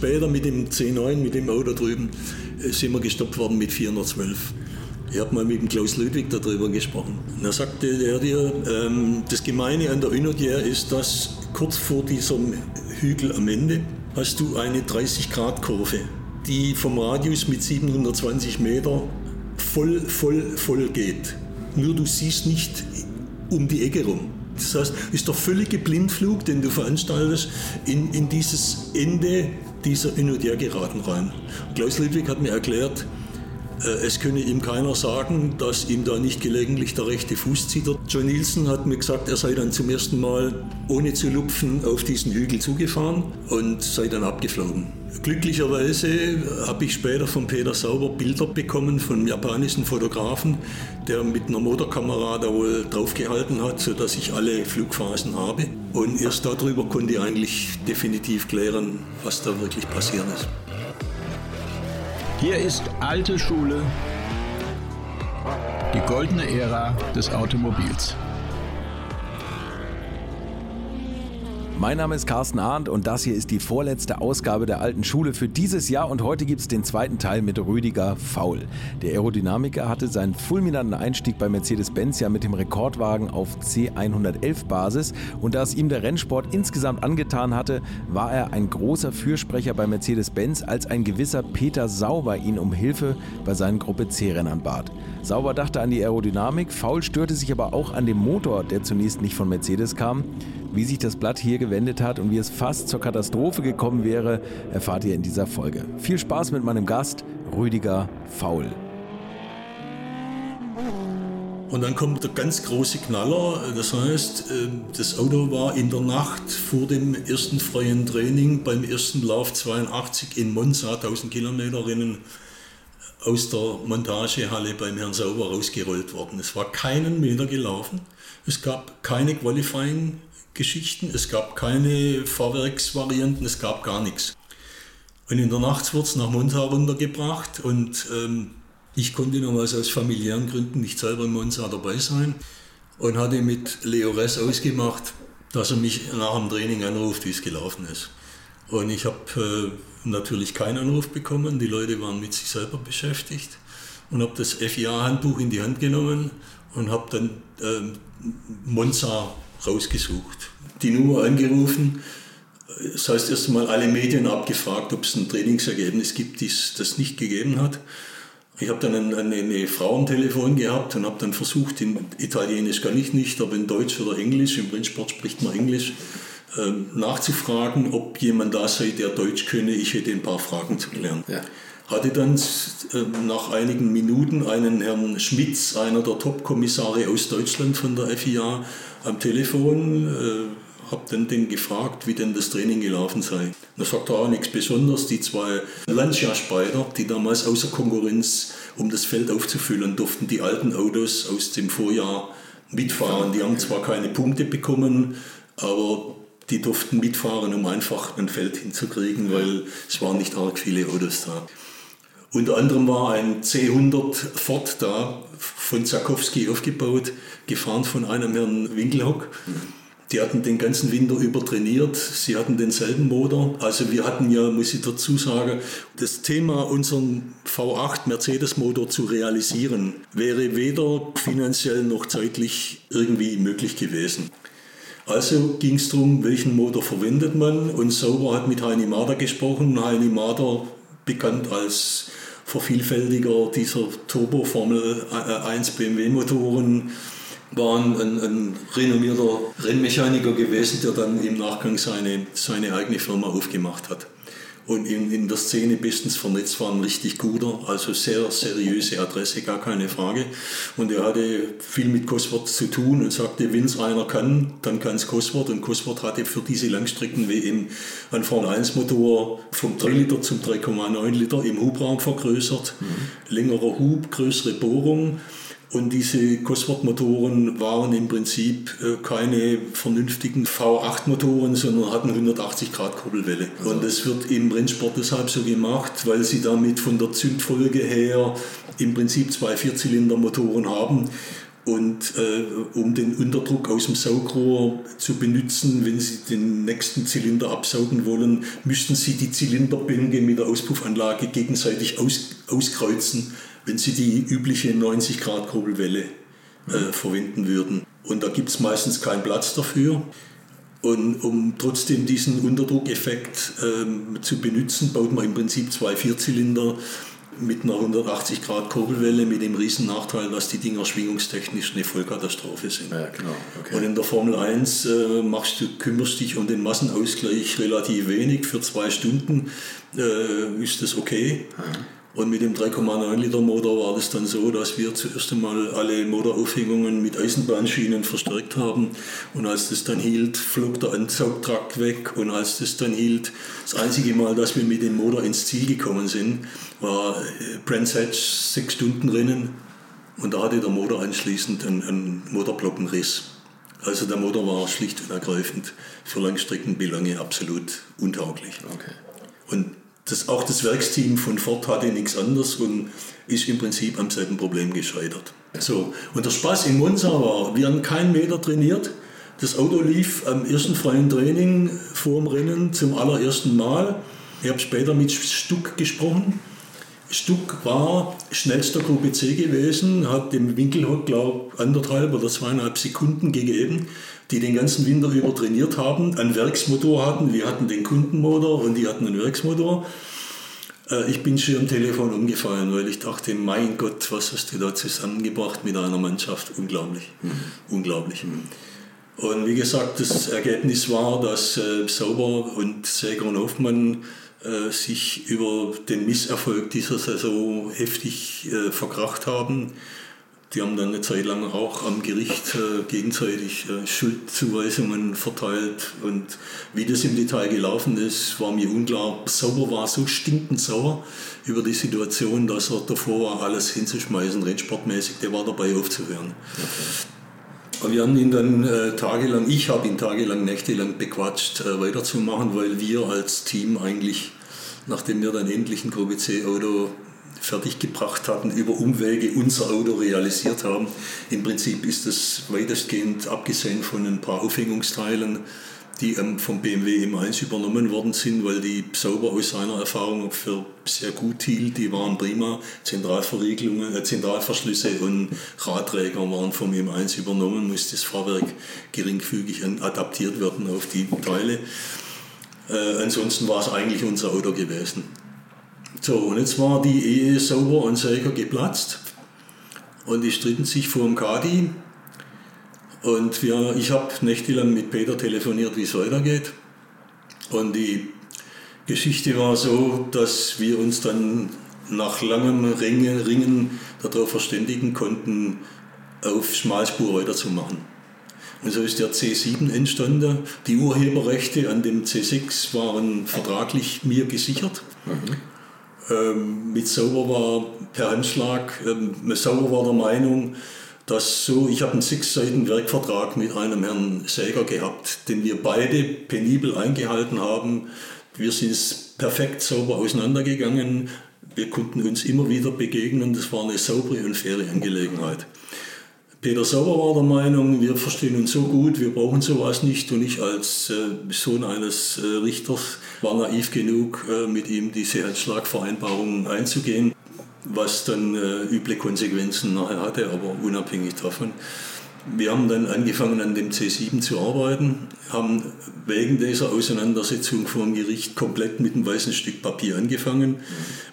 später mit dem C9, mit dem Auto drüben, äh, sind wir gestoppt worden mit 412. Ich habe mal mit dem Klaus Ludwig darüber gesprochen. Und er sagte er dir, ähm, das Gemeine an der Unodier ist, dass kurz vor diesem Hügel am Ende hast du eine 30-Grad-Kurve, die vom Radius mit 720 Meter voll, voll, voll geht. Nur du siehst nicht um die Ecke rum. Das heißt, ist der völlige Blindflug, den du veranstaltest, in, in dieses Ende dieser geraten rein. Klaus Ludwig hat mir erklärt, äh, es könne ihm keiner sagen, dass ihm da nicht gelegentlich der rechte Fuß zittert. John Nielsen hat mir gesagt, er sei dann zum ersten Mal ohne zu lupfen auf diesen Hügel zugefahren und sei dann abgeflogen. Glücklicherweise habe ich später von Peter Sauber Bilder bekommen von einem japanischen Fotografen, der mit einer Motorkamera da wohl draufgehalten hat, sodass ich alle Flugphasen habe. Und erst darüber konnte ich eigentlich definitiv klären, was da wirklich passiert ist. Hier ist alte Schule, die goldene Ära des Automobils. Mein Name ist Carsten Arndt und das hier ist die vorletzte Ausgabe der alten Schule für dieses Jahr und heute gibt es den zweiten Teil mit Rüdiger Faul. Der Aerodynamiker hatte seinen fulminanten Einstieg bei Mercedes-Benz ja mit dem Rekordwagen auf C111 Basis und da es ihm der Rennsport insgesamt angetan hatte, war er ein großer Fürsprecher bei Mercedes-Benz, als ein gewisser Peter Sauber ihn um Hilfe bei seinen Gruppe C-Rennern bat. Sauber dachte an die Aerodynamik, Faul störte sich aber auch an dem Motor, der zunächst nicht von Mercedes kam. Wie sich das Blatt hier gewendet hat und wie es fast zur Katastrophe gekommen wäre, erfahrt ihr in dieser Folge. Viel Spaß mit meinem Gast, Rüdiger Faul. Und dann kommt der ganz große Knaller. Das heißt, ähm, das Auto war in der Nacht vor dem ersten freien Training beim ersten Lauf 82 in Monza, 1000 Kilometer Rennen, aus der Montagehalle beim Herrn Sauber rausgerollt worden. Es war keinen Meter gelaufen. Es gab keine Qualifying Geschichten, es gab keine Fahrwerksvarianten, es gab gar nichts. Und in der Nacht wurde es nach Monza runtergebracht und ähm, ich konnte damals aus familiären Gründen nicht selber in Monza dabei sein und hatte mit Leo Ress ausgemacht, dass er mich nach dem Training anruft, wie es gelaufen ist. Und ich habe äh, natürlich keinen Anruf bekommen, die Leute waren mit sich selber beschäftigt und habe das FIA-Handbuch in die Hand genommen und habe dann äh, Monza rausgesucht. Die Nummer angerufen, das heißt erst einmal alle Medien abgefragt, ob es ein Trainingsergebnis gibt, das das nicht gegeben hat. Ich habe dann eine, eine, Frau am Telefon gehabt und habe dann versucht, in Italienisch kann ich nicht, aber in Deutsch oder Englisch, im Rennsport spricht man Englisch, ähm, nachzufragen, ob jemand da sei, der Deutsch könne. Ich hätte ein paar Fragen zu klären. Ja. Hatte dann äh, nach einigen Minuten einen Herrn Schmitz, einer der Top-Kommissare aus Deutschland von der FIA, am Telefon, äh, habe dann den gefragt, wie denn das Training gelaufen sei. Da sagt er auch nichts Besonderes. Die zwei Lancia-Speider, die damals außer Konkurrenz, um das Feld aufzufüllen, durften die alten Autos aus dem Vorjahr mitfahren. Die haben zwar keine Punkte bekommen, aber die durften mitfahren, um einfach ein Feld hinzukriegen, weil es waren nicht arg viele Autos da. Unter anderem war ein C100 Ford da, von Zakowski aufgebaut, gefahren von einem Herrn Winkelhock. Die hatten den ganzen Winter über trainiert. Sie hatten denselben Motor. Also wir hatten ja, muss ich dazu sagen, das Thema, unseren V8 Mercedes-Motor zu realisieren, wäre weder finanziell noch zeitlich irgendwie möglich gewesen. Also ging es darum, welchen Motor verwendet man. Und Sauber hat mit Heini Mader gesprochen. Heini Mader, bekannt als Vervielfältiger dieser Turbo Formel 1 BMW Motoren war ein, ein, renommierter Rennmechaniker gewesen, der dann im Nachgang seine, seine eigene Firma aufgemacht hat. Und in, in der Szene bestens vernetzt war ein richtig guter, also sehr seriöse Adresse, gar keine Frage. Und er hatte viel mit Cosworth zu tun und sagte, wenn es einer kann, dann kann es Cosworth. Und Cosworth hatte für diese Langstrecken WM einen Formel 1 Motor vom 3 Liter zum 3,9 Liter im Hubraum vergrößert. Mhm. Längerer Hub, größere Bohrung und diese Cosworth-Motoren waren im Prinzip äh, keine vernünftigen V8-Motoren, sondern hatten 180 Grad Kurbelwelle. Also. Und das wird im Rennsport deshalb so gemacht, weil sie damit von der Zündfolge her im Prinzip zwei Vierzylinder-Motoren haben. Und äh, um den Unterdruck aus dem Saugrohr zu benutzen, wenn Sie den nächsten Zylinder absaugen wollen, müssten Sie die Zylinderbänke mit der Auspuffanlage gegenseitig aus, auskreuzen, wenn Sie die übliche 90 Grad Kurbelwelle äh, verwenden würden. Und da gibt es meistens keinen Platz dafür. Und um trotzdem diesen Unterdruckeffekt ähm, zu benutzen, baut man im Prinzip zwei Vierzylinder mit einer 180 Grad Kurbelwelle mit dem riesen Nachteil, dass die Dinger schwingungstechnisch eine Vollkatastrophe sind. Ja, genau. okay. Und in der Formel 1 äh, machst du, kümmerst dich um den Massenausgleich relativ wenig. Für zwei Stunden äh, ist das okay. Mhm. Und mit dem 3,9 Liter Motor war das dann so, dass wir zuerst einmal alle Motoraufhängungen mit Eisenbahnschienen verstärkt haben. Und als das dann hielt, flog der Ansaugtrakt weg. Und als das dann hielt, das einzige Mal, dass wir mit dem Motor ins Ziel gekommen sind, war äh, Brands Hatch sechs Stunden Rennen. Und da hatte der Motor anschließend einen, einen Motorblockenriss. Also der Motor war schlicht und ergreifend für Langstreckenbelange absolut untauglich. Okay. Und das, auch das Werksteam von Ford hatte nichts anderes und ist im Prinzip am selben Problem gescheitert. So, und der Spaß in Monza war, wir haben keinen Meter trainiert. Das Auto lief am ersten freien Training vor dem Rennen zum allerersten Mal. Ich habe später mit Stuck gesprochen. Stuck war schnellster Gruppe C gewesen, hat dem Winkelhock, glaube ich, anderthalb oder zweieinhalb Sekunden gegeben die den ganzen Winter über trainiert haben, einen Werksmotor hatten. Wir hatten den Kundenmotor und die hatten einen Werksmotor. Äh, ich bin schon am Telefon umgefallen, weil ich dachte, mein Gott, was hast du da zusammengebracht mit einer Mannschaft? Unglaublich. Mhm. Unglaublich. Mhm. Und wie gesagt, das Ergebnis war, dass äh, Sauber und Säger und Hoffmann äh, sich über den Misserfolg dieser Saison heftig äh, verkracht haben. Die haben dann eine Zeit lang auch am Gericht äh, gegenseitig äh, Schuldzuweisungen verteilt. Und wie das im Detail gelaufen ist, war mir unklar. Sauber war so stinkend sauer über die Situation, dass er davor war, alles hinzuschmeißen, rennsportmäßig. Der war dabei aufzuhören. Okay. Wir haben ihn dann äh, tagelang, ich habe ihn tagelang, nächtelang bequatscht, äh, weiterzumachen, weil wir als Team eigentlich, nachdem wir dann endlich ein Gruppe C-Auto fertiggebracht hatten, über Umwege unser Auto realisiert haben. Im Prinzip ist das weitestgehend abgesehen von ein paar Aufhängungsteilen, die vom BMW M1 übernommen worden sind, weil die sauber aus seiner Erfahrung für sehr gut hielt. Die waren prima. Zentralverriegelungen, äh, Zentralverschlüsse und Radträger waren vom M1 übernommen, muss das Fahrwerk geringfügig adaptiert werden auf die Teile. Äh, ansonsten war es eigentlich unser Auto gewesen. So, und jetzt war die Ehe sauber und Säger geplatzt und die stritten sich vor dem Kadi. Und wir, ich habe nächtelang mit Peter telefoniert, wie es weitergeht. Und die Geschichte war so, dass wir uns dann nach langem Ringen, Ringen darauf verständigen konnten, auf Schmalspur weiterzumachen. Und so ist der C7 entstanden. Die Urheberrechte an dem C6 waren vertraglich mir gesichert. Mhm. Ähm, mit Sauber war per Handschlag, ähm, Sauber war der Meinung, dass so, ich habe einen sechs Seiten Werkvertrag mit einem Herrn Säger gehabt, den wir beide penibel eingehalten haben. Wir sind perfekt sauber auseinandergegangen. Wir konnten uns immer wieder begegnen. Das war eine saubere und faire Angelegenheit. Peter Sauer war der Meinung, wir verstehen uns so gut, wir brauchen sowas nicht. Und ich als äh, Sohn eines äh, Richters war naiv genug, äh, mit ihm diese Handschlagvereinbarung einzugehen, was dann üble Konsequenzen nachher hatte, aber unabhängig davon. Wir haben dann angefangen an dem C7 zu arbeiten, haben wegen dieser Auseinandersetzung vor dem Gericht komplett mit einem weißen Stück Papier angefangen,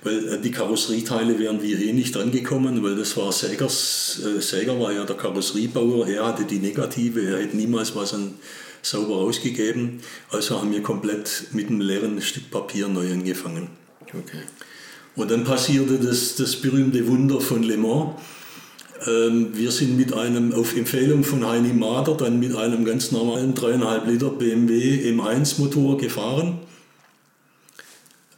weil äh, die Karosserieteile wären wir eh nicht angekommen, weil das war Sägers, äh, Säger war ja der Karosseriebauer, er hatte die Negative, er hätte niemals was an sauber ausgegeben, also haben wir komplett mit einem leeren Stück Papier neu angefangen. Okay. Und dann passierte das, das berühmte Wunder von Le Mans ähm, wir sind mit einem, auf Empfehlung von Heini Mader, dann mit einem ganz normalen 3,5 Liter BMW M1 Motor gefahren.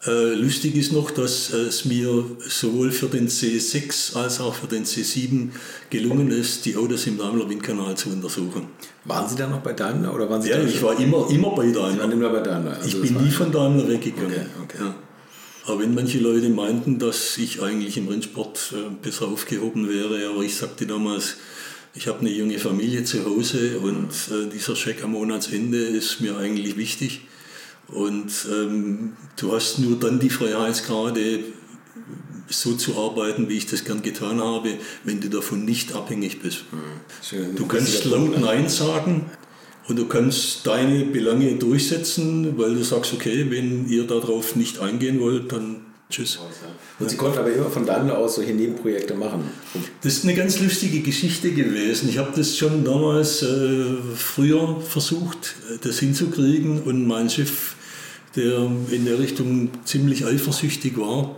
Äh, lustig ist noch, dass es mir sowohl für den C6 als auch für den C7 gelungen ist, die Autos im Daimler-Windkanal zu untersuchen. Waren Sie da noch bei Daimler oder waren Sie Ja, ich war immer, immer bei Daimler. Sie waren immer bei Daimler. Also ich bin nie von Daimler weggegangen. Okay, okay. Ja. Aber wenn manche Leute meinten, dass ich eigentlich im Rennsport äh, besser aufgehoben wäre, aber ich sagte damals, Ich habe eine junge Familie zu Hause und äh, dieser Scheck am Monatsende ist mir eigentlich wichtig. Und ähm, du hast nur dann die Freiheitsgrade, so zu arbeiten, wie ich das gern getan habe, wenn du davon nicht abhängig bist. Mhm. Du kannst laut Nein sagen und du kannst deine Belange durchsetzen, weil du sagst, okay, wenn ihr darauf nicht eingehen wollt, dann tschüss. Und Sie konnten aber immer von Daimler aus solche Nebenprojekte machen. Das ist eine ganz lustige Geschichte gewesen. Ich habe das schon damals äh, früher versucht, das hinzukriegen und mein Chef, der in der Richtung ziemlich eifersüchtig war,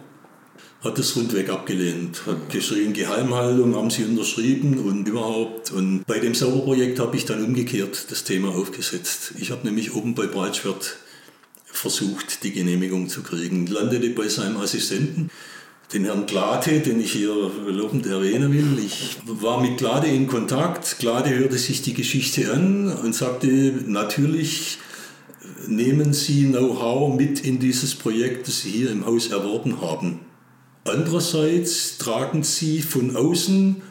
hat es rundweg abgelehnt. Hat geschrien, Geheimhaltung haben sie unterschrieben und überhaupt. Und bei dem Sauberprojekt habe ich dann umgekehrt das Thema aufgesetzt. Ich habe nämlich oben bei Breitschwert versucht, die Genehmigung zu kriegen. Landete bei seinem Assistenten, den Herrn Glade, den ich hier lobend erwähnen will. Ich war mit Glade in Kontakt. Glade hörte sich die Geschichte an und sagte, natürlich nehmen Sie Know-how mit in dieses Projekt, das Sie hier im Haus erworben haben. Andererseits tragen sie von außen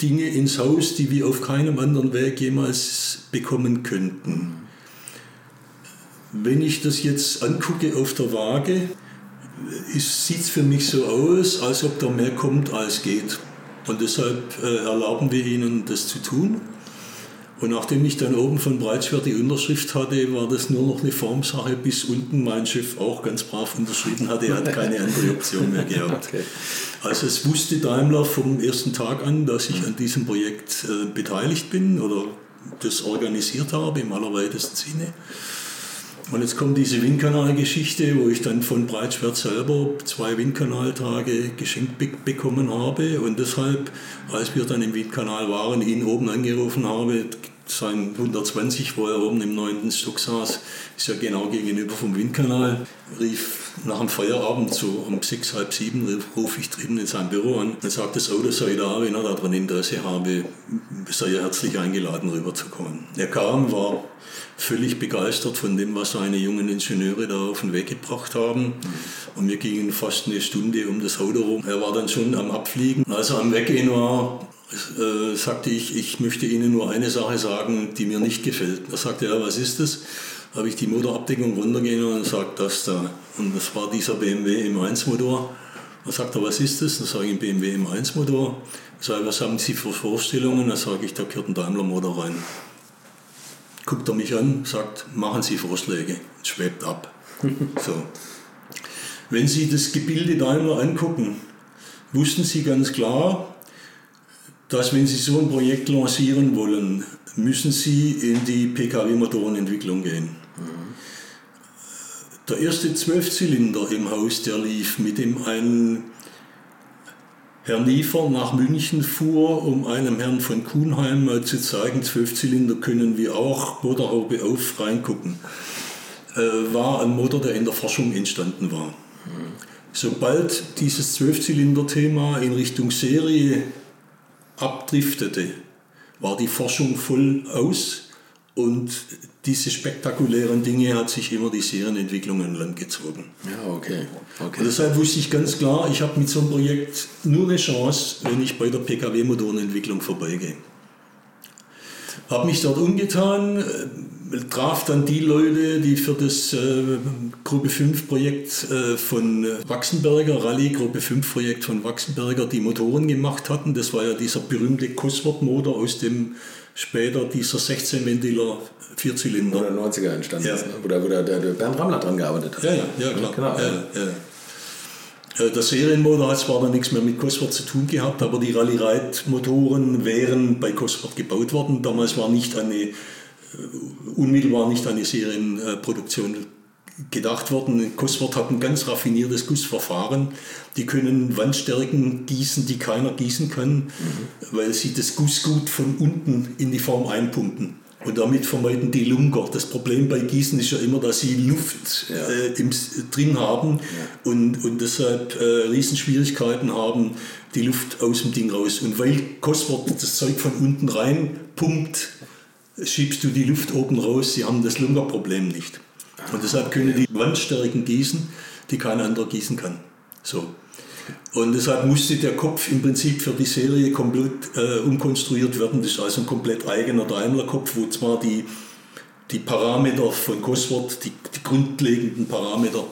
Dinge ins Haus, die wir auf keinem anderen Weg jemals bekommen könnten. Wenn ich das jetzt angucke auf der Waage, sieht es für mich so aus, als ob da mehr kommt, als geht. Und deshalb äh, erlauben wir ihnen, das zu tun. Und nachdem ich dann oben von Breitschwert die Unterschrift hatte, war das nur noch eine Formsache, bis unten mein Chef auch ganz brav unterschrieben hatte. Er hat keine andere Option mehr gehabt. Okay. Also es wusste Daimler vom ersten Tag an, dass ich an diesem Projekt äh, beteiligt bin oder das organisiert habe im allerweitesten Sinne. Und jetzt kommt diese Windkanalgeschichte, wo ich dann von Breitschwert selber zwei Windkanaltage geschenkt be bekommen habe. Und deshalb, als wir dann im Windkanal waren, ihn oben angerufen habe, sein 120, wo er oben im neunten Stock saß, ist ja genau gegenüber vom Windkanal, rief nach dem Feierabend so um sechs, halb sieben, rufe ich drüben in sein Büro an und sagt, das Auto sei da, wenn er daran Interesse habe, sei er herzlich eingeladen rüberzukommen. Er kam, war völlig begeistert von dem, was seine jungen Ingenieure da auf den Weg gebracht haben. Und wir gingen fast eine Stunde um das Auto rum. Er war dann schon am Abfliegen. Als er am Weggehen war, äh, sagte ich, ich möchte Ihnen nur eine Sache sagen, die mir nicht gefällt. Da sagte er, was ist das? Habe ich die Motorabdeckung runtergehen und sagt das da. Und das war dieser BMW M1 Motor. Dann sagt er, was ist das? Dann sage ich, ein BMW M1 Motor. Ich sage, was haben Sie für Vorstellungen? Dann sage ich, da gehört ein Daimler Motor rein guckt er mich an, sagt, machen Sie Vorschläge, schwebt ab. so. Wenn Sie das Gebilde Daimler angucken, wussten Sie ganz klar, dass wenn Sie so ein Projekt lancieren wollen, müssen Sie in die Pkw-Motorenentwicklung gehen. Der erste Zwölfzylinder im Haus, der lief, mit dem ein Herr Niefer nach München fuhr, um einem Herrn von Kuhnheim mal zu zeigen, Zwölfzylinder können wir auch, Motorhaube auf, reingucken, äh, war ein Motor, der in der Forschung entstanden war. Sobald dieses Zwölfzylinder-Thema in Richtung Serie abdriftete, war die Forschung voll aus und diese spektakulären Dinge hat sich immer die Serienentwicklung an Land gezogen. Ja, okay. okay. Und deshalb wusste ich ganz klar, ich habe mit so einem Projekt nur eine Chance, wenn ich bei der Pkw-Motorenentwicklung vorbeigehe. Habe mich dort umgetan, traf dann die Leute, die für das äh, Gruppe 5 Projekt äh, von Wachsenberger, Rallye Gruppe 5 Projekt von Wachsenberger, die Motoren gemacht hatten. Das war ja dieser berühmte Cosworth-Motor aus dem später dieser 16 Ventiler Vierzylinder. Oder 90er entstanden ja. ist, ne? wo, der, wo der, der Bernd Rammler dran gearbeitet hat. Ja, ja, ja klar. Genau. Ja, ja. Äh, der Serienmotor hat zwar dann nichts mehr mit Cosworth zu tun gehabt, aber die Rallye-Reit-Motoren wären bei Cosworth gebaut worden. Damals war nicht eine, unmittelbar nicht eine Serienproduktion gedacht worden. Cosworth hat ein ganz raffiniertes Gussverfahren. Die können Wandstärken gießen, die keiner gießen kann, mhm. weil sie das Gussgut von unten in die Form einpumpen. Und damit vermeiden die Lunker. Das Problem bei Gießen ist ja immer, dass sie Luft ja. äh, im, drin haben ja. und, und deshalb äh, Riesenschwierigkeiten haben, die Luft aus dem Ding raus. Und weil Cosworth das Zeug von unten rein pumpt, schiebst du die Luft oben raus. Sie haben das Lunkerproblem nicht. Und deshalb können die Wandstärken gießen, die kein anderer gießen kann. So. Und deshalb musste der Kopf im Prinzip für die Serie komplett äh, umkonstruiert werden. Das ist also ein komplett eigener Daimler-Kopf, wo zwar die, die Parameter von Cosworth, die, die grundlegenden Parameter,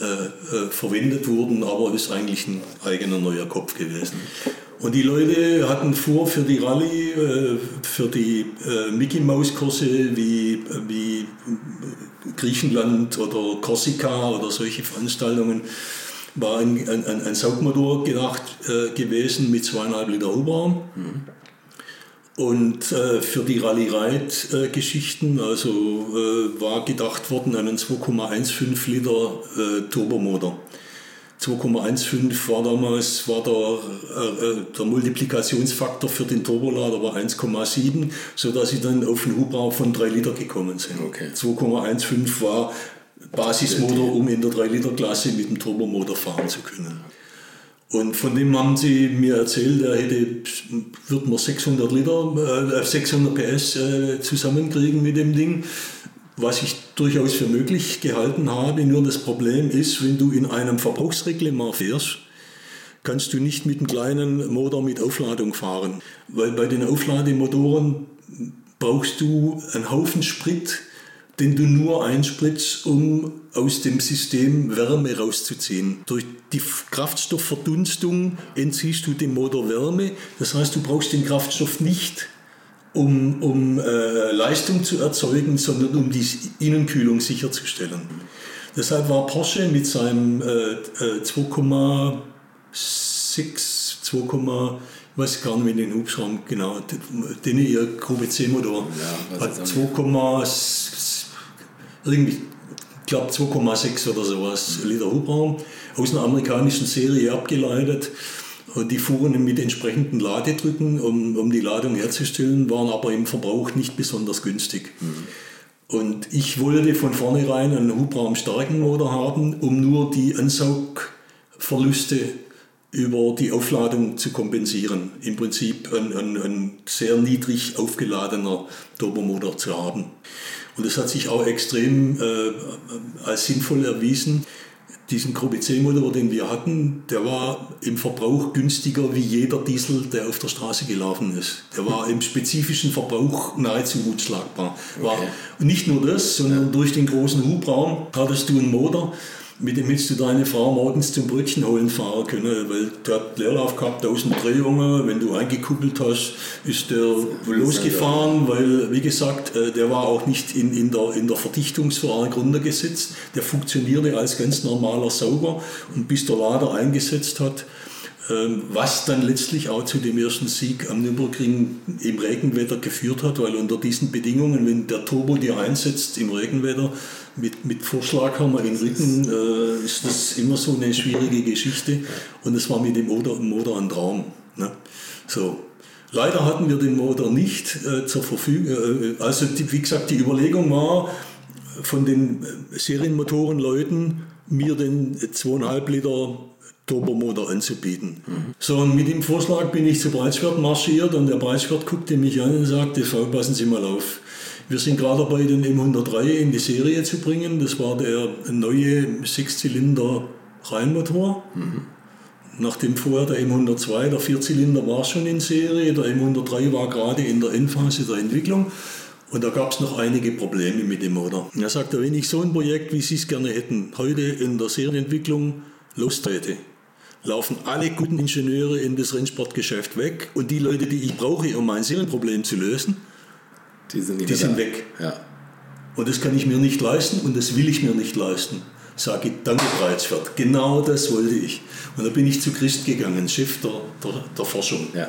äh, äh, verwendet wurden, aber ist eigentlich ein eigener neuer Kopf gewesen. Und die Leute hatten vor für die Rallye, äh, für die äh, Mickey Mouse Kurse wie, wie Griechenland oder Korsika oder solche Veranstaltungen, war ein, ein, ein Saugmotor gedacht äh, gewesen mit zweieinhalb Liter Hubraum. Mhm. Und äh, für die Rallye-Ride-Geschichten also, äh, war gedacht worden einen 2,15 Liter äh, Turbomotor. 2,15 war damals war der, äh, der Multiplikationsfaktor für den Turbolader war 1,7, sodass sie dann auf einen Hubraum von 3 Liter gekommen sind. Okay. 2,15 war Basismotor, um in der 3-Liter-Klasse mit dem Turbomotor fahren zu können. Und von dem haben sie mir erzählt, er hätte, wird man 600 Liter, äh, 600 PS äh, zusammenkriegen mit dem Ding, was ich durchaus für möglich gehalten habe. Nur das Problem ist, wenn du in einem Verbrauchsreglement fährst, kannst du nicht mit einem kleinen Motor mit Aufladung fahren. Weil bei den Auflademotoren brauchst du einen Haufen Sprit, den du nur einspritzt, um aus dem System Wärme rauszuziehen. Durch die Kraftstoffverdunstung entziehst du dem Motor Wärme. Das heißt, du brauchst den Kraftstoff nicht, um, um äh, Leistung zu erzeugen, sondern um die Innenkühlung sicherzustellen. Deshalb war Porsche mit seinem äh, 2,6, äh, 2, ich weiß gar nicht, wie den Hubschrauber genau, den ihr Gruppe C-Motor ja, hat 2,6 irgendwie, ich glaube 2,6 oder sowas Liter Hubraum aus einer amerikanischen Serie abgeleitet. Und die fuhren mit entsprechenden Ladedrücken, um, um die Ladung herzustellen, waren aber im Verbrauch nicht besonders günstig. Mhm. Und ich wollte von vornherein einen hubraumstarken Motor haben, um nur die Ansaugverluste über die Aufladung zu kompensieren. Im Prinzip ein, ein, ein sehr niedrig aufgeladener Turbomotor zu haben. Und das hat sich auch extrem äh, als sinnvoll erwiesen. Diesen Gruppe C-Motor, den wir hatten, der war im Verbrauch günstiger wie jeder Diesel, der auf der Straße gelaufen ist. Der war im spezifischen Verbrauch nahezu unschlagbar. War okay. nicht nur das, sondern ja. durch den großen Hubraum hattest du einen Motor, mit dem hättest du deine Frau morgens zum Brötchen holen fahren können, weil der hat Leerlauf gehabt, 1000 Drehungen, wenn du eingekuppelt hast, ist der losgefahren, weil, wie gesagt, äh, der war auch nicht in, in, der, in der Verdichtungsverarg runtergesetzt, der funktionierte als ganz normaler Sauger und bis der Lader eingesetzt hat, ähm, was dann letztlich auch zu dem ersten Sieg am Nürburgring im Regenwetter geführt hat, weil unter diesen Bedingungen, wenn der Turbo dir einsetzt im Regenwetter, mit, mit Vorschlaghammer in Rücken äh, ist das immer so eine schwierige Geschichte. Und es war mit dem Motor, Motor ein Traum. Ne? So. Leider hatten wir den Motor nicht äh, zur Verfügung. Äh, also die, wie gesagt, die Überlegung war von den äh, Serienmotorenleuten, mir den 2,5 Liter Turbomotor anzubieten. Mhm. So, und mit dem Vorschlag bin ich zu Breitswert marschiert und der Breitswert guckte mich an und sagte, passen Sie mal auf. Wir sind gerade dabei, den M103 in die Serie zu bringen. Das war der neue Sechszylinder Reihenmotor. Mhm. Nachdem vorher der M102, der Vierzylinder, war schon in Serie. Der M103 war gerade in der Endphase der Entwicklung. Und da gab es noch einige Probleme mit dem Motor. Er sagte, wenn ich so ein Projekt, wie Sie es gerne hätten, heute in der Serienentwicklung lostrete, laufen alle guten Ingenieure in das Rennsportgeschäft weg und die Leute, die ich brauche, um mein Serienproblem zu lösen, die sind, die sind weg. Ja. Und das kann ich mir nicht leisten und das will ich mir nicht leisten. Sage ich, danke Breitsfeld. Genau das wollte ich. Und da bin ich zu Christ gegangen, Chef der, der, der Forschung. Ja.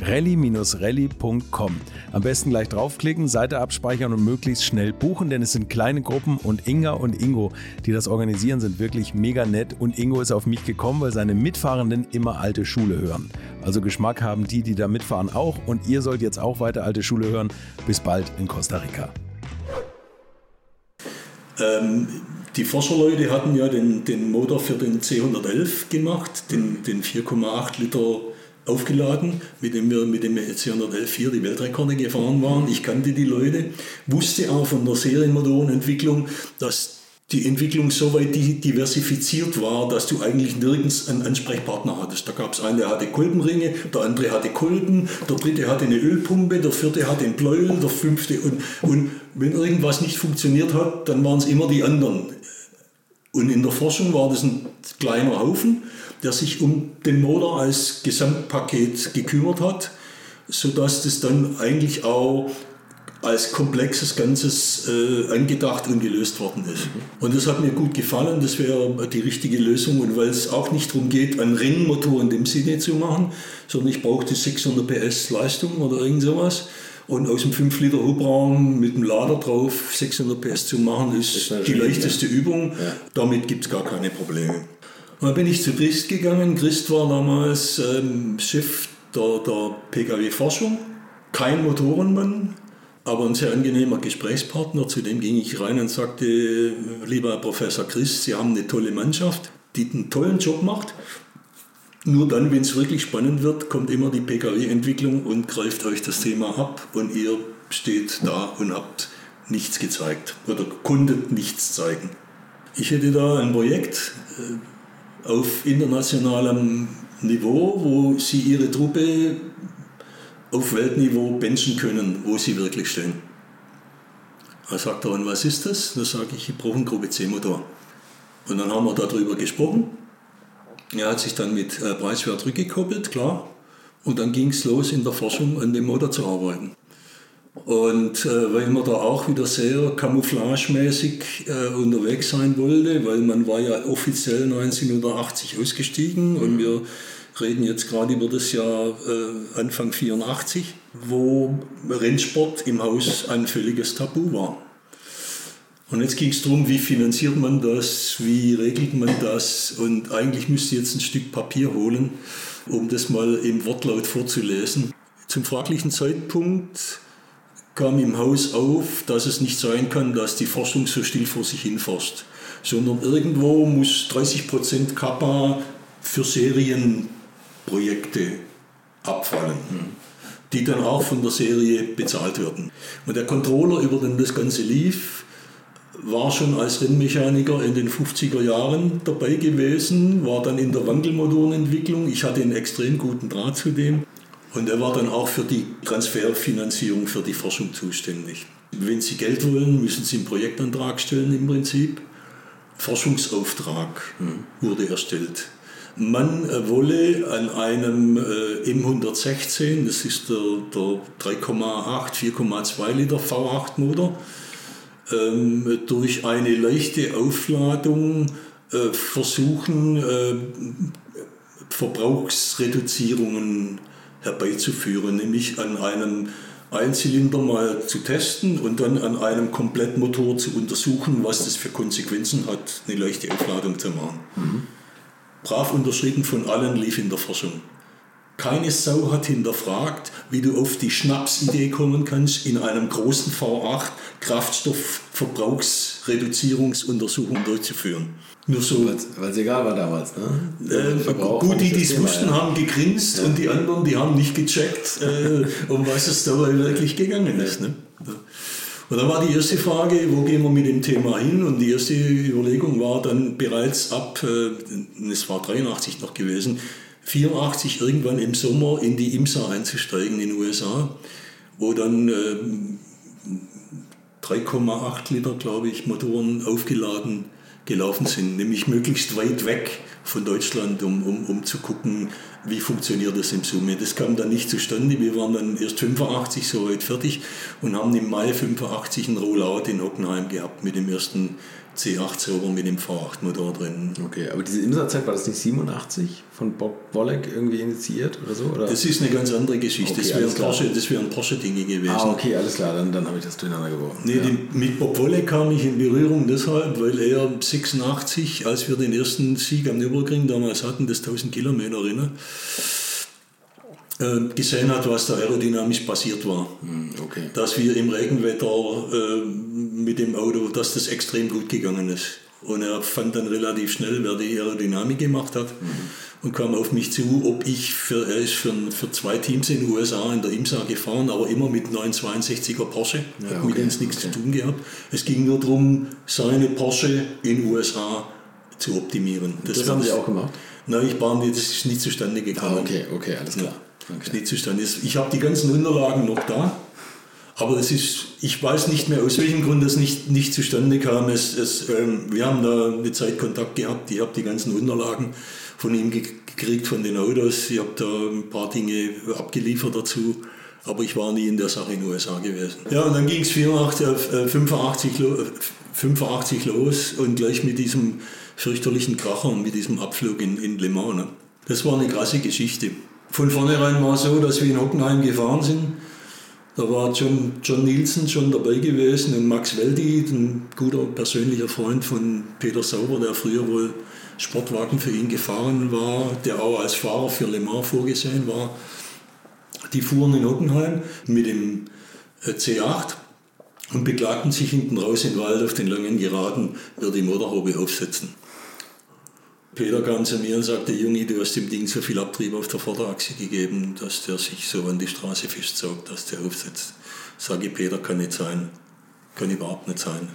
rally-rally.com. Am besten gleich draufklicken, Seite abspeichern und möglichst schnell buchen, denn es sind kleine Gruppen und Inga und Ingo, die das organisieren, sind wirklich mega nett und Ingo ist auf mich gekommen, weil seine Mitfahrenden immer alte Schule hören. Also Geschmack haben die, die da mitfahren auch und ihr sollt jetzt auch weiter alte Schule hören. Bis bald in Costa Rica. Ähm, die Forscherleute hatten ja den, den Motor für den C111 gemacht, den, den 4,8 Liter aufgeladen, mit dem wir mit dem C111 die Weltrekorde gefahren waren. Ich kannte die Leute, wusste auch von der Serienmotorenentwicklung, dass die Entwicklung so weit diversifiziert war, dass du eigentlich nirgends einen Ansprechpartner hattest. Da gab es einen, der hatte Kolbenringe, der andere hatte Kolben, der dritte hatte eine Ölpumpe, der vierte hatte einen Pleuel, der fünfte und, und wenn irgendwas nicht funktioniert hat, dann waren es immer die anderen. Und in der Forschung war das ein kleiner Haufen der sich um den Motor als Gesamtpaket gekümmert hat, sodass das dann eigentlich auch als komplexes Ganzes äh, angedacht und gelöst worden ist. Und das hat mir gut gefallen, das wäre die richtige Lösung. Und weil es auch nicht darum geht, einen Rennmotor in dem Sinne zu machen, sondern ich brauchte 600 PS Leistung oder irgend sowas. Und aus dem 5 Liter Hubraum mit dem Lader drauf 600 PS zu machen, ist, ist die leichteste Übung. Ja. Damit gibt es gar keine Probleme. Und dann bin ich zu Christ gegangen. Christ war damals ähm, Chef der, der Pkw-Forschung, kein Motorenmann, aber ein sehr angenehmer Gesprächspartner. Zu dem ging ich rein und sagte, lieber Herr Professor Christ, Sie haben eine tolle Mannschaft, die einen tollen Job macht. Nur dann, wenn es wirklich spannend wird, kommt immer die Pkw-Entwicklung und greift euch das Thema ab und ihr steht da und habt nichts gezeigt oder konntet nichts zeigen. Ich hätte da ein Projekt, äh, auf internationalem Niveau, wo sie ihre Truppe auf Weltniveau benchen können, wo sie wirklich stehen. Er sagt er, und was ist das? Da sage ich, ich brauche einen Gruppe C-Motor. Und dann haben wir darüber gesprochen. Er hat sich dann mit äh, Preiswert rückgekoppelt, klar. Und dann ging es los, in der Forschung an dem Motor zu arbeiten. Und äh, weil man da auch wieder sehr camouflagemäßig äh, unterwegs sein wollte, weil man war ja offiziell 1980 ausgestiegen mhm. und wir reden jetzt gerade über das Jahr äh, Anfang 84, wo Rennsport im Haus ein völliges Tabu war. Und jetzt ging es darum, wie finanziert man das, wie regelt man das und eigentlich müsste ich jetzt ein Stück Papier holen, um das mal im Wortlaut vorzulesen. Zum fraglichen Zeitpunkt kam im Haus auf, dass es nicht sein kann, dass die Forschung so still vor sich hin forscht, sondern irgendwo muss 30% Kappa für Serienprojekte abfallen, die dann auch von der Serie bezahlt werden. Und der Controller, über den das Ganze lief, war schon als Rennmechaniker in den 50er Jahren dabei gewesen, war dann in der Wankelmotorenentwicklung. Ich hatte einen extrem guten Draht zu dem. Und er war dann auch für die Transferfinanzierung für die Forschung zuständig. Wenn Sie Geld wollen, müssen Sie einen Projektantrag stellen im Prinzip. Forschungsauftrag hm. wurde erstellt. Man wolle an einem äh, M116, das ist der, der 3,8, 4,2 Liter V8 Motor, ähm, durch eine leichte Aufladung äh, versuchen, äh, Verbrauchsreduzierungen herbeizuführen, nämlich an einem Einzylinder mal zu testen und dann an einem Komplettmotor zu untersuchen, was das für Konsequenzen hat, eine leichte Aufladung zu machen. Mhm. Brav unterschrieben von allen lief in der Forschung. Keine Sau hat hinterfragt, wie du auf die Schnapsidee kommen kannst, in einem großen V8 Kraftstoffverbrauchsreduzierungsuntersuchungen durchzuführen. Nur so. Weil es egal war damals, ne? Äh, gut, die, die es wussten, ja. haben gegrinst ja. und die anderen, die haben nicht gecheckt, äh, um was es dabei wirklich gegangen ist. Ne? Und dann war die erste Frage, wo gehen wir mit dem Thema hin? Und die erste Überlegung war dann bereits ab, äh, es war 83 noch gewesen, 84 irgendwann im Sommer in die IMSA einzusteigen in den USA, wo dann äh, 3,8 Liter, glaube ich, Motoren aufgeladen gelaufen sind, nämlich möglichst weit weg von Deutschland, um, um, um zu gucken, wie funktioniert das im Summe. Das kam dann nicht zustande. Wir waren dann erst 85 soweit fertig und haben im Mai 85 ein Rollout in Hockenheim gehabt mit dem ersten C8-Server mit dem V8-Motor drin. Okay, aber diese Imsa-Zeit war das nicht 87 von Bob Wollek irgendwie initiiert oder so? Oder? Das ist eine ganz andere Geschichte. Okay, das wären Porsche, wär Porsche-Dinge gewesen. Ah, okay, alles klar, dann, dann habe ich das durcheinander geworfen. Nee, ja. die, mit Bob Wollek kam ich in Berührung deshalb, weil er 86, als wir den ersten Sieg am Nürburgring damals hatten, das 1000 Kilometer Rennen, äh, gesehen hat, was da aerodynamisch passiert war. Hm, okay. Dass wir im Regenwetter äh, mit dem Auto, dass das extrem gut gegangen ist. Und er fand dann relativ schnell, wer die Aerodynamik gemacht hat mhm. und kam auf mich zu, ob ich für, er ist für, für zwei Teams in den USA in der IMSA gefahren, aber immer mit 962er Porsche, ja, hat okay, mit uns nichts okay. zu tun gehabt. Es ging nur darum, seine Porsche in den USA zu optimieren. Das, das haben Sie auch gemacht? Nein, ich war nicht, das ist nicht zustande gekommen. Ah, okay, okay, alles klar. Okay. nicht zustande. Ich habe die ganzen Unterlagen noch da, aber es ist, ich weiß nicht mehr, aus welchem Grund das nicht, nicht zustande kam. Es, es, ähm, wir haben da eine Zeit Kontakt gehabt, ich habe die ganzen Unterlagen von ihm gekriegt, von den Autos. Ich habe da ein paar Dinge abgeliefert dazu, aber ich war nie in der Sache in den USA gewesen. Ja, und dann ging es 85, 85 los und gleich mit diesem fürchterlichen Kracher und mit diesem Abflug in, in Le Mans. Ne? Das war eine krasse Geschichte. Von vornherein war es so, dass wir in Hockenheim gefahren sind. Da war John, John Nielsen schon dabei gewesen und Max Weldi, ein guter persönlicher Freund von Peter Sauber, der früher wohl Sportwagen für ihn gefahren war, der auch als Fahrer für Le Mans vorgesehen war. Die fuhren in Hockenheim mit dem äh, C8 und beklagten sich hinten raus im Wald auf den langen Geraden, wird die Motorhaube aufsetzen. Peter kam zu mir und sagte, Junge, du hast dem Ding so viel Abtrieb auf der Vorderachse gegeben, dass der sich so an die Straße festzog, dass der aufsetzt. Sage ich, Peter, kann nicht sein. Kann überhaupt nicht sein.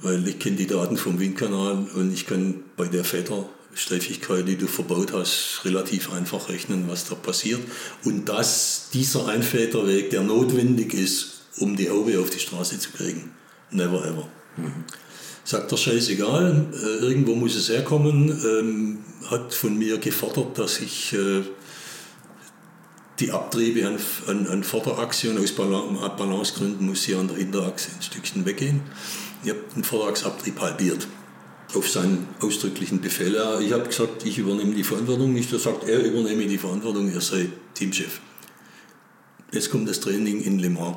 Weil ich kenne die Daten vom Windkanal und ich kann bei der Federsteifigkeit, die du verbaut hast, relativ einfach rechnen, was da passiert. Und dass dieser Einfederweg, der notwendig ist, um die Haube auf die Straße zu kriegen. Never ever. Mhm sagt er, scheißegal, äh, irgendwo muss es herkommen, ähm, hat von mir gefordert, dass ich äh, die Abtriebe an, an, an Vorderachse und aus Balancegründen muss sie an der Hinterachse ein Stückchen weggehen. Ich habe den Vorderachsabtrieb halbiert auf seinen ausdrücklichen Befehl. Ich habe gesagt, ich übernehme die Verantwortung nicht. Er sagt, er übernehme die Verantwortung, er sei Teamchef. Jetzt kommt das Training in Le Mans.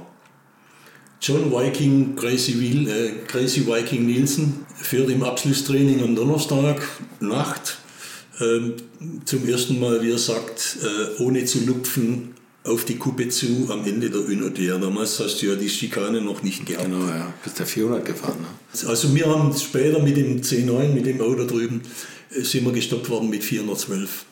John Viking, Crazy, Wheel, äh, Crazy Viking Nielsen führt im Abschlusstraining am Donnerstag Nacht äh, zum ersten Mal, wie er sagt, äh, ohne zu lupfen auf die Kuppe zu am Ende der Unodr. Damals hast du ja die Schikane noch nicht gehabt. Genau, ja. Bist der 400 gefahren. Ne? Also wir haben später mit dem C9, mit dem Auto drüben, äh, sind wir gestoppt worden mit 412.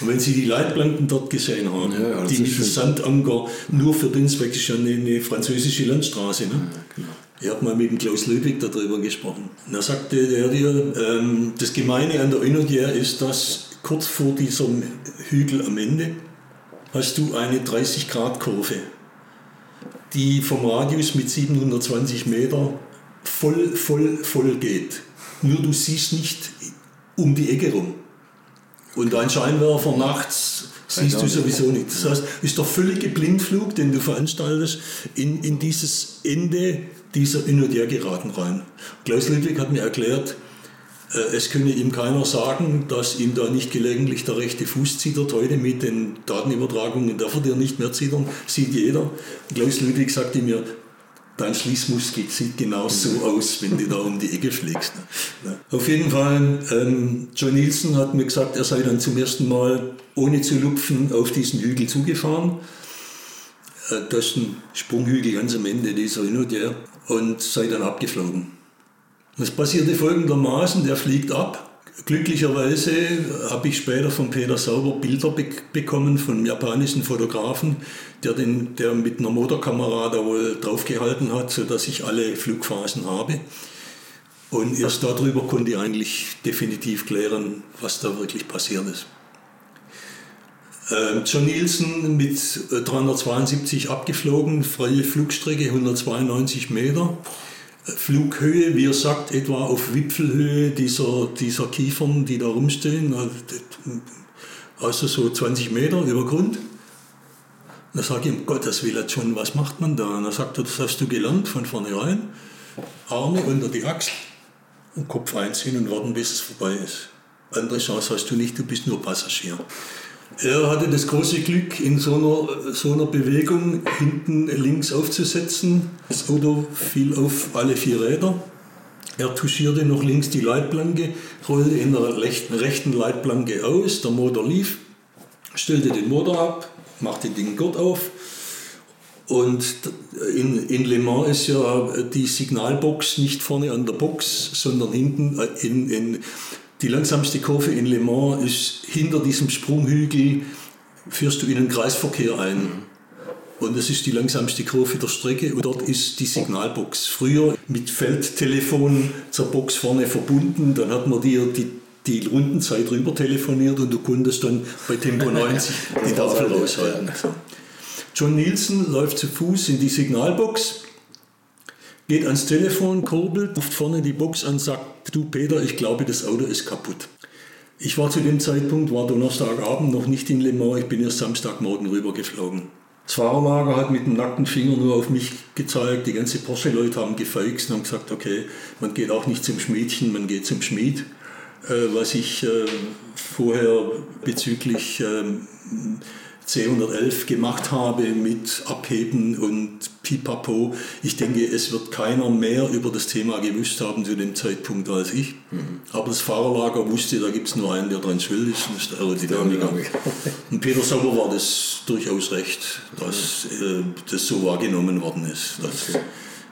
Und wenn Sie die Leitplanken dort gesehen haben, ja, ja, die mit dem Sandanker nur für den Zweck ist schon eine, eine französische Landstraße. Ne? Ja, genau. Ich habe mal mit dem Klaus Löwig darüber gesprochen. Und er sagte er dir, ähm, das Gemeine an der Unodier ist, dass kurz vor diesem Hügel am Ende hast du eine 30-Grad-Kurve, die vom Radius mit 720 Meter voll, voll, voll geht. Nur du siehst nicht um die Ecke rum. Und ein Scheinwerfer nachts siehst du sowieso nicht. Das heißt, ist der völlige Blindflug, den du veranstaltest, in, in dieses Ende dieser Inodier geraten rein. Klaus Ludwig hat mir erklärt, äh, es könne ihm keiner sagen, dass ihm da nicht gelegentlich der rechte Fuß zittert. Heute mit den Datenübertragungen darf er dir nicht mehr zittern, sieht jeder. Klaus Ludwig sagte mir, dein Schließmuskel sieht genau so aus, wenn du da um die Ecke fliegst. Ne? Auf jeden Fall, ähm, John Nielsen hat mir gesagt, er sei dann zum ersten Mal ohne zu lupfen auf diesen Hügel zugefahren. Äh, das ist ein Sprunghügel ganz am Ende dieser Hin und Her und sei dann abgeflogen. Das passierte folgendermaßen, der fliegt ab. Glücklicherweise habe ich später von Peter Sauber Bilder be bekommen von einem japanischen Fotografen, der, den, der mit einer Motorkamera da wohl draufgehalten hat, sodass ich alle Flugphasen habe. Und erst darüber konnte ich eigentlich definitiv klären, was da wirklich passiert ist. Ähm, John Nielsen mit 372 abgeflogen, freie Flugstrecke 192 Meter. Flughöhe, wie er sagt, etwa auf Wipfelhöhe dieser, dieser Kiefern, die da rumstehen, also so 20 Meter über Grund. Da sage ich, um Gottes Willen, John, was macht man da? Und er sagt, das hast du gelernt von vornherein. Arme unter die Achsel und Kopf einziehen und warten, bis es vorbei ist. Andere Chance hast du nicht, du bist nur Passagier. Er hatte das große Glück, in so einer, so einer Bewegung hinten links aufzusetzen. Das Auto fiel auf alle vier Räder. Er touchierte noch links die Leitplanke, rollte in der rechten Leitplanke aus, der Motor lief, stellte den Motor ab, machte den Gurt auf. Und in, in Le Mans ist ja die Signalbox nicht vorne an der Box, sondern hinten äh, in, in die langsamste Kurve in Le Mans ist hinter diesem Sprunghügel, führst du in den Kreisverkehr ein. Und das ist die langsamste Kurve der Strecke und dort ist die Signalbox. Früher mit Feldtelefon zur Box vorne verbunden, dann hat man dir die, die Rundenzeit rüber telefoniert und du konntest dann bei Tempo 90 die Tafel raushalten. John Nielsen läuft zu Fuß in die Signalbox, geht ans Telefon, kurbelt, ruft vorne die Box an, sagt, du Peter, ich glaube, das Auto ist kaputt. Ich war zu dem Zeitpunkt, war Donnerstagabend noch nicht in Le Mans, ich bin erst Samstagmorgen rübergeflogen. Das Fahrerlager hat mit dem nackten Finger nur auf mich gezeigt, die ganze Porsche-Leute haben gefeixt und haben gesagt, okay, man geht auch nicht zum Schmiedchen, man geht zum Schmied. Äh, was ich äh, vorher bezüglich ähm, C111 gemacht habe mit Abheben und Pipapo. Ich denke, es wird keiner mehr über das Thema gewusst haben zu dem Zeitpunkt als ich. Mhm. Aber das Fahrerlager wusste, da gibt es nur einen, der dran schuld ist, das ist der Aerodynamiker. Und Peter Sauber war das durchaus recht, dass äh, das so wahrgenommen worden ist, dass okay.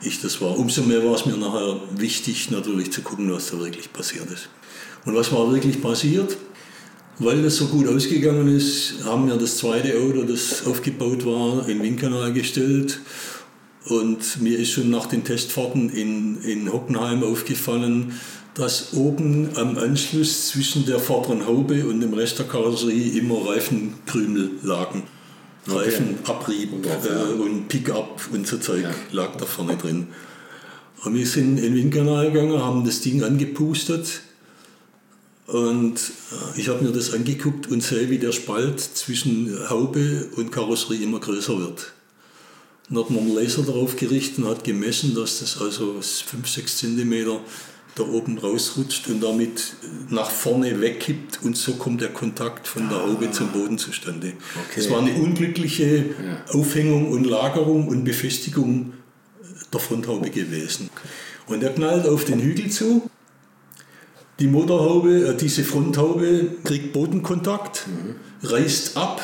ich das war. Umso mehr war es mir nachher wichtig, natürlich zu gucken, was da wirklich passiert ist. Und was war wirklich passiert? Weil das so gut ausgegangen ist, haben wir das zweite Auto, das aufgebaut war, in den Windkanal gestellt. Und mir ist schon nach den Testfahrten in, in Hockenheim aufgefallen, dass oben am Anschluss zwischen der vorderen Haube und dem Rest der Karosserie immer Reifenkrümel lagen. Okay. Reifenabrieb äh, und Pickup und so Zeug ja. lag da vorne drin. Und wir sind in den Windkanal gegangen, haben das Ding angepustet und äh, ich habe mir das angeguckt und sehe, wie der Spalt zwischen Haube und Karosserie immer größer wird. Dann hat man einen Laser darauf gerichtet und hat gemessen, dass das also 5, 6 cm da oben rausrutscht und damit nach vorne wegkippt und so kommt der Kontakt von der Haube ah. zum Boden zustande. Okay. Es war eine unglückliche ja. Aufhängung und Lagerung und Befestigung der Fronthaube gewesen. Und er knallt auf den Hügel zu die Motorhaube, äh, diese Fronthaube kriegt Bodenkontakt, mhm. reißt ab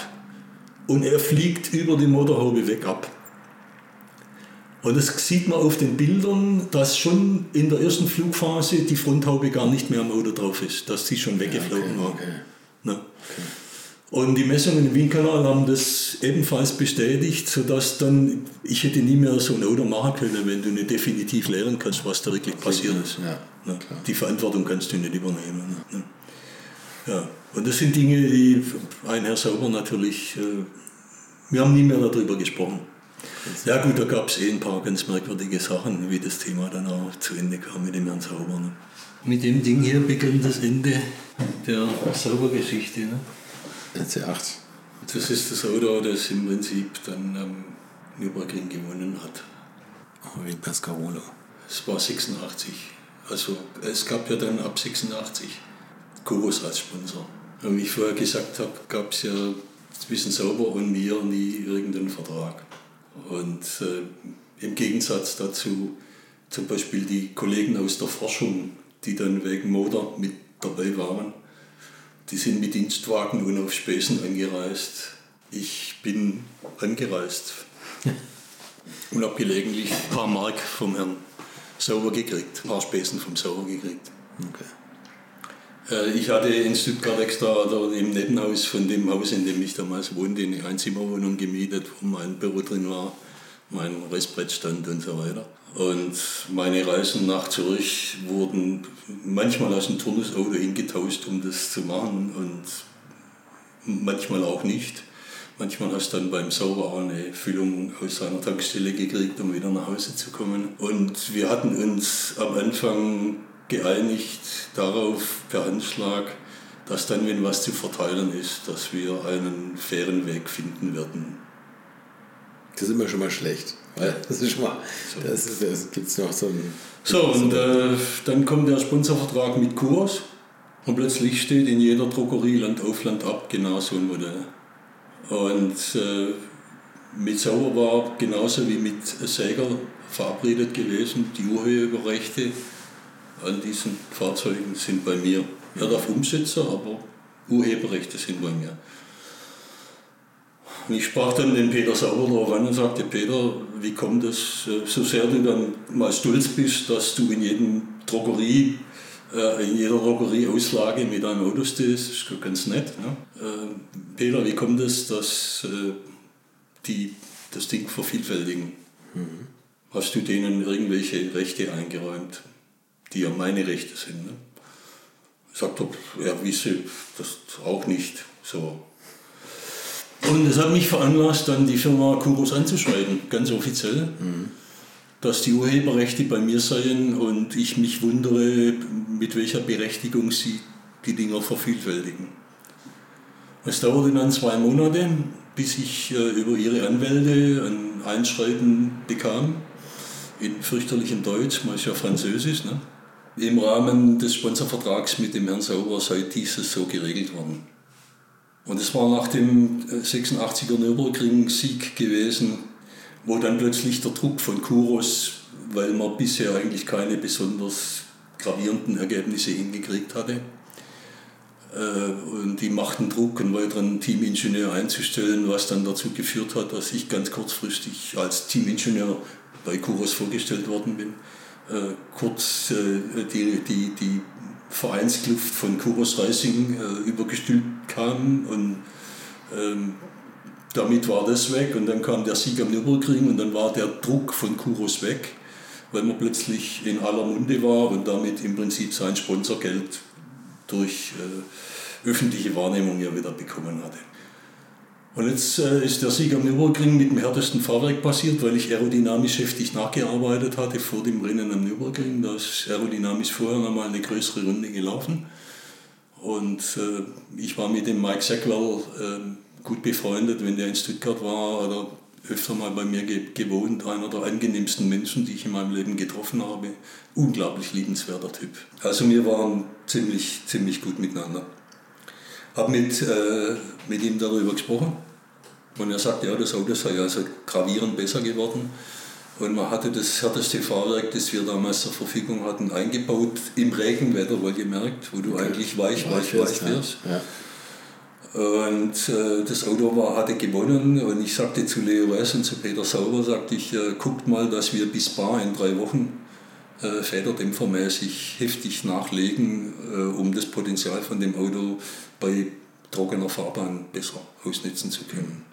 und er fliegt über die Motorhaube weg ab. Und das sieht man auf den Bildern, dass schon in der ersten Flugphase die Fronthaube gar nicht mehr am Auto drauf ist, dass sie schon weggeflogen ja, okay, war. Okay. Und die Messungen im Wien-Kanal haben das ebenfalls bestätigt, sodass dann, ich hätte nie mehr so ein Auto machen können, wenn du nicht definitiv lehren kannst, was da wirklich passiert ist. Ja? Die Verantwortung kannst du nicht übernehmen. Ne? Ja. Und das sind Dinge, die ein Herr Sauber natürlich, äh, wir haben nie mehr darüber gesprochen. Ja gut, da gab es eh ein paar ganz merkwürdige Sachen, wie das Thema dann auch zu Ende kam mit dem Herrn Sauber. Ne? Mit dem Ding hier begann das Ende der Saubergeschichte. Ne? C8. Das ist das Auto, das im Prinzip dann am Nürburgring gewonnen hat. Wie Pescarolo. Es war 86. Also es gab ja dann ab 86 Kuros als Sponsor. Und wie ich vorher gesagt habe, gab es ja zwischen Sauber und mir nie irgendeinen Vertrag. Und äh, im Gegensatz dazu zum Beispiel die Kollegen aus der Forschung, die dann wegen Motor mit dabei waren, die sind mit Dienstwagen und auf Späßen angereist. Ich bin angereist und habe gelegentlich ein paar Mark vom Herrn Sauber gekriegt, ein paar Späßen vom Sauber gekriegt. Okay. Äh, ich hatte in Stuttgart extra oder im Nettenhaus von dem Haus, in dem ich damals wohnte, eine Einzimmerwohnung gemietet, wo mein Büro drin war, mein Restbrett stand und so weiter. Und meine Reisen nach Zürich wurden manchmal aus dem Turnusauto hingetauscht, um das zu machen und manchmal auch nicht. Manchmal hast du dann beim Sauber auch eine Füllung aus seiner Tankstelle gekriegt, um wieder nach Hause zu kommen. Und wir hatten uns am Anfang geeinigt darauf, per Handschlag, dass dann, wenn was zu verteilen ist, dass wir einen fairen Weg finden werden. Das ist immer schon mal schlecht. Das ist schon mal, das, ist, das gibt's noch so ein. So, und äh, dann kommt der Sponsorvertrag mit Kurs und plötzlich steht in jeder Drogerie Land auf Land ab genau so ein Modell. Und äh, mit Sauer war genauso wie mit Säger verabredet gewesen, die Urheberrechte an diesen Fahrzeugen sind bei mir. Er darf Umsetzer, aber Urheberrechte sind bei mir. Und ich sprach dann den Peter Sauer darauf an und sagte, Peter, wie kommt es, äh, so sehr du dann mal stolz bist, dass du in jedem Drogerie, äh, in jeder Drogerieauslage mit einem Auto stehst, ist ganz nett. Ne? Peter, wie kommt es, dass die das Ding vervielfältigen? Mhm. Hast du denen irgendwelche Rechte eingeräumt, die ja meine Rechte sind? Ne? Sagt er, er wisse das auch nicht. So, und das hat mich veranlasst, dann die Firma Kuros anzuschreiben, ganz offiziell, mhm. dass die Urheberrechte bei mir seien und ich mich wundere, mit welcher Berechtigung sie die Dinger vervielfältigen. Es dauerte dann zwei Monate, bis ich äh, über ihre Anwälte ein Einschreiben bekam, in fürchterlichem Deutsch, mal ist ja Französisch. Ne? Im Rahmen des Sponsorvertrags mit dem Herrn Sauber sei dieses so geregelt worden. Und es war nach dem 86er äh, Nürburgring-Sieg gewesen, wo dann plötzlich der Druck von Kuros, weil man bisher eigentlich keine besonders gravierenden Ergebnisse hingekriegt hatte, äh, und die machten Druck, einen weiteren Teamingenieur einzustellen, was dann dazu geführt hat, dass ich ganz kurzfristig als Teamingenieur bei Kuros vorgestellt worden bin. Äh, kurz die, die, die Vereinskluft von Kuros Reising äh, übergestülpt kam und ähm, damit war das weg und dann kam der Sieg am Nürburgring und dann war der Druck von Kuros weg, weil man plötzlich in aller Munde war und damit im Prinzip sein Sponsorgeld durch äh, öffentliche Wahrnehmung ja wieder bekommen hatte. Und jetzt äh, ist der Sieg am Nürburgring mit dem härtesten Fahrwerk passiert, weil ich aerodynamisch heftig nachgearbeitet hatte vor dem Rennen am Nürburgring. Da ist aerodynamisch vorher noch mal eine größere Runde gelaufen. Und äh, ich war mit dem Mike Sackwell äh, gut befreundet, wenn der in Stuttgart war oder öfter mal bei mir ge gewohnt. Einer der angenehmsten Menschen, die ich in meinem Leben getroffen habe. Unglaublich liebenswerter Typ. Also wir waren ziemlich, ziemlich gut miteinander. Habe mit, äh, mit ihm darüber gesprochen und er sagt, ja, das Auto sei also gravierend besser geworden. Und man hatte das härteste Fahrwerk, das wir damals zur Verfügung hatten, eingebaut im Regenwetter, wohlgemerkt, wo du okay. eigentlich weich, weich, weich wirst. Ja. Und äh, das Auto war, hatte gewonnen und ich sagte zu Leo Ress und zu Peter Sauber, sagte ich, äh, guckt mal, dass wir bis Bar in drei Wochen äh, federdämpfermäßig heftig nachlegen, äh, um das Potenzial von dem Auto bei trockener Fahrbahn besser ausnutzen zu können.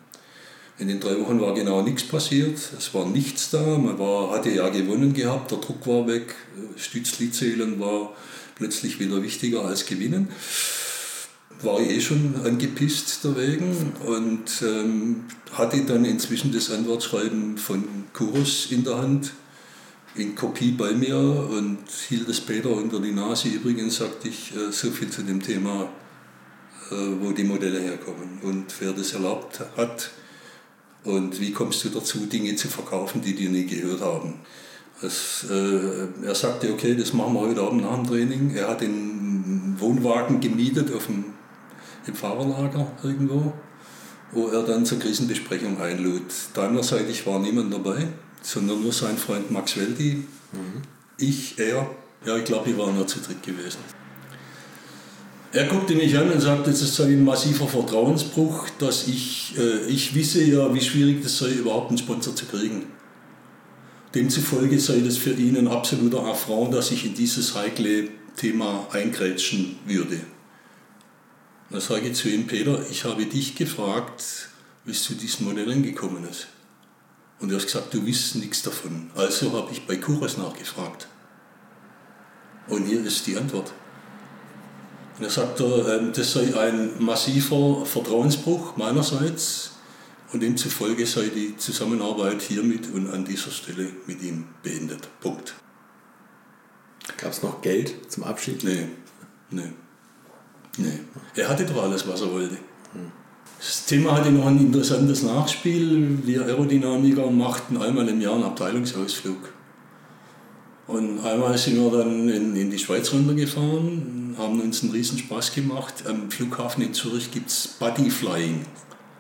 In den drei Wochen war genau nichts passiert, es war nichts da, man war, hatte ja gewonnen gehabt, der Druck war weg, Stützli zählen war plötzlich wieder wichtiger als gewinnen. War eh schon angepisst dagegen und ähm, hatte dann inzwischen das Antwortschreiben von Kuros in der Hand, in Kopie bei mir. Und hielt es Peter unter die Nase. Übrigens sagte ich äh, so viel zu dem Thema, äh, wo die Modelle herkommen und wer das erlaubt hat und wie kommst du dazu, Dinge zu verkaufen, die dir nie gehört haben. Es, äh, er sagte, okay, das machen wir heute Abend nach dem Training. Er hat den Wohnwagen gemietet auf dem, im Fahrerlager irgendwo, wo er dann zur Krisenbesprechung einlud. Deinerseitig war niemand dabei, sondern nur sein Freund Max Weldi, mhm. ich, er. Ja, ich glaube, wir waren nur zu dritt gewesen. Er guckte mich an und sagte, das sei ein massiver Vertrauensbruch, dass ich, äh, ich wisse ja, wie schwierig es sei, überhaupt einen Sponsor zu kriegen. Demzufolge sei das für ihn ein absoluter Affront, dass ich in dieses heikle Thema eingrätschen würde. Da sage ich zu ihm, Peter, ich habe dich gefragt, wie es zu diesem Modell angekommen ist. Und er hat gesagt, du wissest nichts davon. Also habe ich bei Kuras nachgefragt. Und hier ist die Antwort. Und er sagte, ähm, das sei ein massiver Vertrauensbruch meinerseits und demzufolge sei die Zusammenarbeit hiermit und an dieser Stelle mit ihm beendet. Punkt. Gab es noch Geld zum Abschied? Nee, nee, nee. Er hatte doch alles, was er wollte. Das Thema hatte noch ein interessantes Nachspiel. Wir Aerodynamiker machten einmal im Jahr einen Abteilungsausflug. Und einmal sind wir dann in, in die Schweiz runtergefahren, haben uns einen riesen Spaß gemacht. Am Flughafen in Zürich gibt es Bodyflying.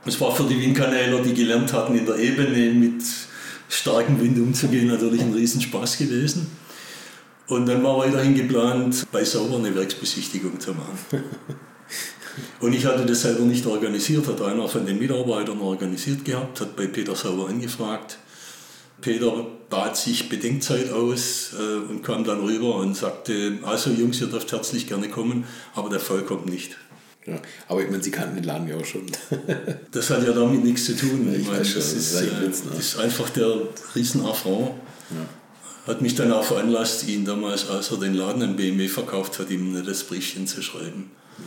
Das war für die Windkanäler, die gelernt hatten, in der Ebene mit starkem Wind umzugehen, natürlich ein riesen Spaß gewesen. Und dann war weiterhin geplant, bei Sauber eine Werksbesichtigung zu machen. Und ich hatte das selber nicht organisiert, hat einer von den Mitarbeitern organisiert gehabt, hat bei Peter Sauber angefragt. Peter bat sich Bedenkzeit aus äh, und kam dann rüber und sagte, also Jungs, ihr dürft herzlich gerne kommen, aber der Fall kommt nicht. Ja, aber ich meine, Sie kannten den Laden ja auch schon. das hat ja damit nichts zu tun. Ich, meine, das, ist, das, äh, ne? das ist einfach der Riesenaffront. Ja. Hat mich dann auch veranlasst, ihn damals, als er den Laden an BMW verkauft hat, ihm das Briefchen zu schreiben. Ja.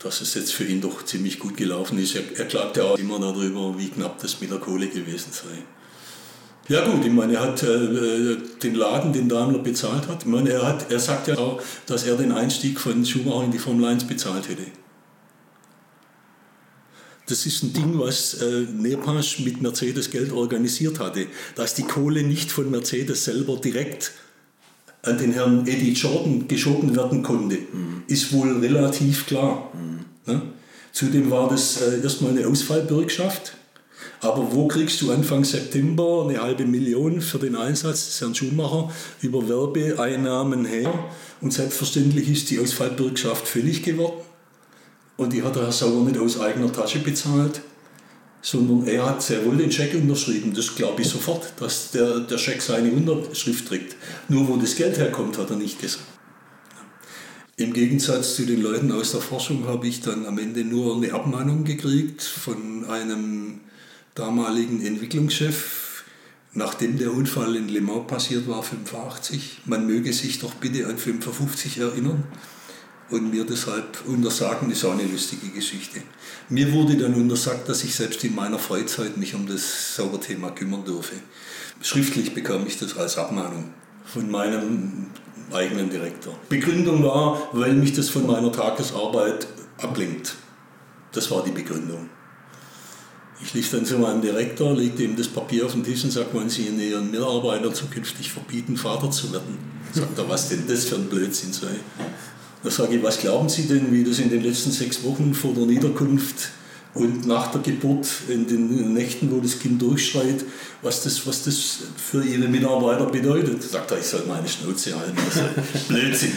Dass es jetzt für ihn doch ziemlich gut gelaufen ist. Er, er klagte auch immer darüber, wie knapp das mit der Kohle gewesen sei. Ja gut, ich meine, er hat äh, den Laden, den Daimler bezahlt hat. Ich meine, er, hat, er sagt ja auch, dass er den Einstieg von Schumacher in die Formel 1 bezahlt hätte. Das ist ein Ding, was äh, Nepasch mit Mercedes Geld organisiert hatte, dass die Kohle nicht von Mercedes selber direkt an den Herrn Eddie Jordan geschoben werden konnte, mhm. ist wohl relativ klar. Mhm. Ne? Zudem war das äh, erstmal eine Ausfallbürgschaft aber wo kriegst du Anfang September eine halbe Million für den Einsatz des Herrn Schumacher über Werbeeinnahmen her? Und selbstverständlich ist die Ausfallbürgschaft fällig geworden. Und die hat der Herr Sauer nicht aus eigener Tasche bezahlt, sondern er hat sehr wohl den Scheck unterschrieben. Das glaube ich sofort, dass der, der Scheck seine Unterschrift trägt. Nur wo das Geld herkommt, hat er nicht gesagt. Im Gegensatz zu den Leuten aus der Forschung habe ich dann am Ende nur eine Abmahnung gekriegt von einem damaligen Entwicklungschef, nachdem der Unfall in Le Mans passiert war, 85. Man möge sich doch bitte an 55 erinnern und mir deshalb untersagen, ist auch eine lustige Geschichte. Mir wurde dann untersagt, dass ich selbst in meiner Freizeit mich um das Sauberthema kümmern dürfe. Schriftlich bekam ich das als Abmahnung von meinem eigenen Direktor. Begründung war, weil mich das von meiner Tagesarbeit ablenkt. Das war die Begründung. Ich lief dann zu meinem Direktor, legte ihm das Papier auf den Tisch und sagte, wollen Sie Ihren Mitarbeitern zukünftig verbieten, Vater zu werden? Sagt er, was denn das für ein Blödsinn sei? Da sage ich, was glauben Sie denn, wie das in den letzten sechs Wochen vor der Niederkunft und nach der Geburt, in den Nächten, wo das Kind durchschreit, was das, was das für Ihre Mitarbeiter bedeutet? Sagt er, ich soll meine Schnauze halten. Das ist Blödsinn.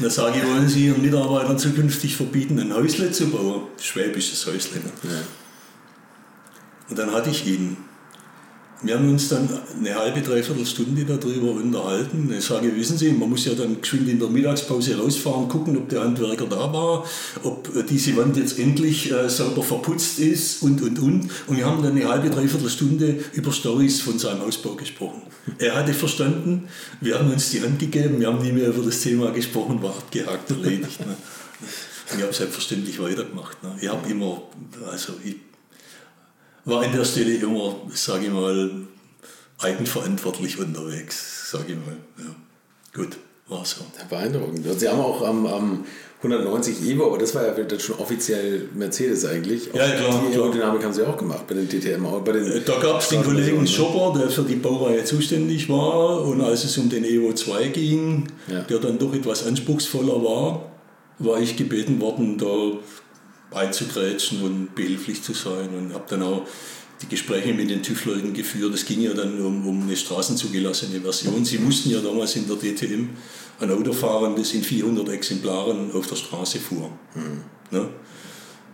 Da sage ich, wollen Sie Ihren Mitarbeitern zukünftig verbieten, ein Häusle zu bauen? Schwäbisches Häusle. Ja. Und dann hatte ich ihn. Wir haben uns dann eine halbe, dreiviertel Stunde darüber unterhalten. Ich sage, wissen Sie, man muss ja dann geschwind in der Mittagspause rausfahren, gucken, ob der Handwerker da war, ob diese Wand jetzt endlich äh, sauber verputzt ist und, und, und. Und wir haben dann eine halbe, dreiviertel Stunde über Stories von seinem Ausbau gesprochen. Er hatte verstanden, wir haben uns die Hand gegeben, wir haben nie mehr über das Thema gesprochen, war abgehakt, erledigt. Ne? Und ich habe selbstverständlich weitergemacht. Ne? Ich habe immer, also ich war an der Stelle immer, sage ich mal, eigenverantwortlich unterwegs, sage ich mal. Ja. Gut. War so. Beeindruckend. Sie haben auch am, am 190 Evo, aber das war ja schon offiziell Mercedes eigentlich. Ja, klar. Die Aerodynamik haben Sie auch gemacht bei den DTM. Bei den Äh, da gab es den Kollegen Schopper, der für die Baureihe zuständig war. Und als es um den Evo 2 ging, Ja. der dann doch etwas anspruchsvoller war, war ich gebeten worden, da einzugrätschen und behilflich zu sein. Und habe dann auch die Gespräche mit den TÜV-Leuten geführt. Es ging ja dann um, um eine straßenzugelassene Version. Sie mussten ja damals in der DTM ein Auto fahren, das in 400 Exemplaren auf der Straße fuhr. Ne?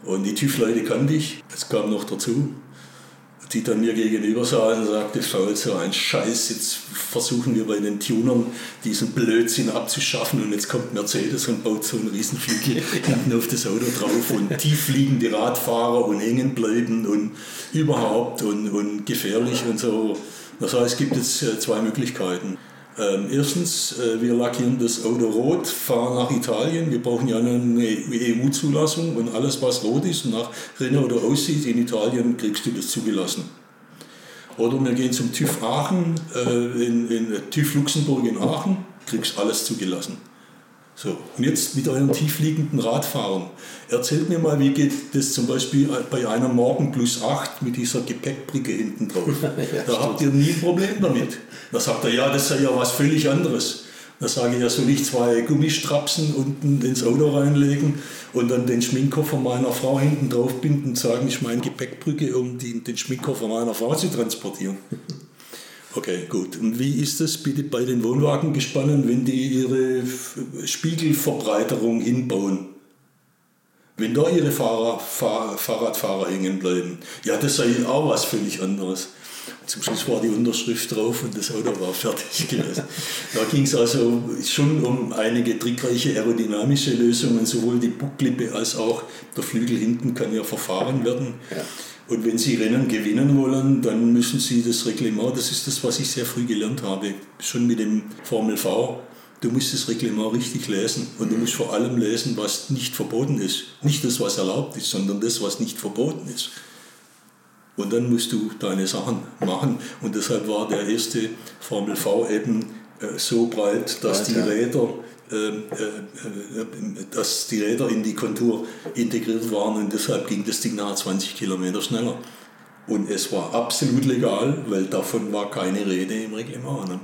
Und die TÜV-Leute kannte ich, das kam noch dazu, die dann mir gegenüber saßen und sagte, faul so ein Scheiß, jetzt versuchen wir bei den Tunern diesen Blödsinn abzuschaffen und jetzt kommt Mercedes und baut so einen Riesenflügel hinten auf das Auto drauf und tiefliegende Radfahrer und hängen bleiben und überhaupt und, und gefährlich und so. Das heißt, es gibt jetzt äh, zwei Möglichkeiten. Ähm, erstens, äh, wir lackieren das Auto rot, fahren nach Italien. Wir brauchen ja eine EU-Zulassung und alles, was rot ist und nach Renault oder aussieht, in Italien kriegst du das zugelassen. Oder wir gehen zum TÜV Aachen, äh, in, in TÜV Luxemburg in Aachen, kriegst alles zugelassen. So, und jetzt mit euren tiefliegenden Radfahrern. Erzählt mir mal, wie geht das zum Beispiel bei einer Morgen plus 8 mit dieser Gepäckbrücke hinten drauf? da habt ihr nie ein Problem damit. Da sagt er, ja, das sei ja was völlig anderes. Da sage ich, ja, soll ich zwei Gummistrapsen unten ins Auto reinlegen und dann den Schminkkoffer meiner Frau hinten drauf binden und sagen, ich meine Gepäckbrücke, um die, den Schminkkoffer meiner Frau zu transportieren. Okay, gut. Und wie ist das bitte bei den Wohnwagengespannen, wenn die ihre Spiegelverbreiterung hinbauen? Wenn da ihre Fahrer, Fahr, Fahrradfahrer hängen bleiben. Ja, das sei auch was völlig anderes. Zum Schluss war die Unterschrift drauf und das Auto war fertig gewesen. Da ging es also schon um einige trickreiche aerodynamische Lösungen. Sowohl die Bucklippe als auch der Flügel hinten kann ja verfahren werden. Ja. Und wenn Sie Rennen gewinnen wollen, dann müssen Sie das Reglement, das ist das, was ich sehr früh gelernt habe, schon mit dem Formel V, du musst das Reglement richtig lesen. Und du musst vor allem lesen, was nicht verboten ist. Nicht das, was erlaubt ist, sondern das, was nicht verboten ist. Und dann musst du deine Sachen machen. Und deshalb war der erste Formel V eben äh, so breit, dass die. Räder dass die Räder in die Kontur integriert waren und deshalb ging das Ding nachher 20 Kilometer schneller. Und es war absolut legal, weil davon war keine Rede im Reglement. Ne?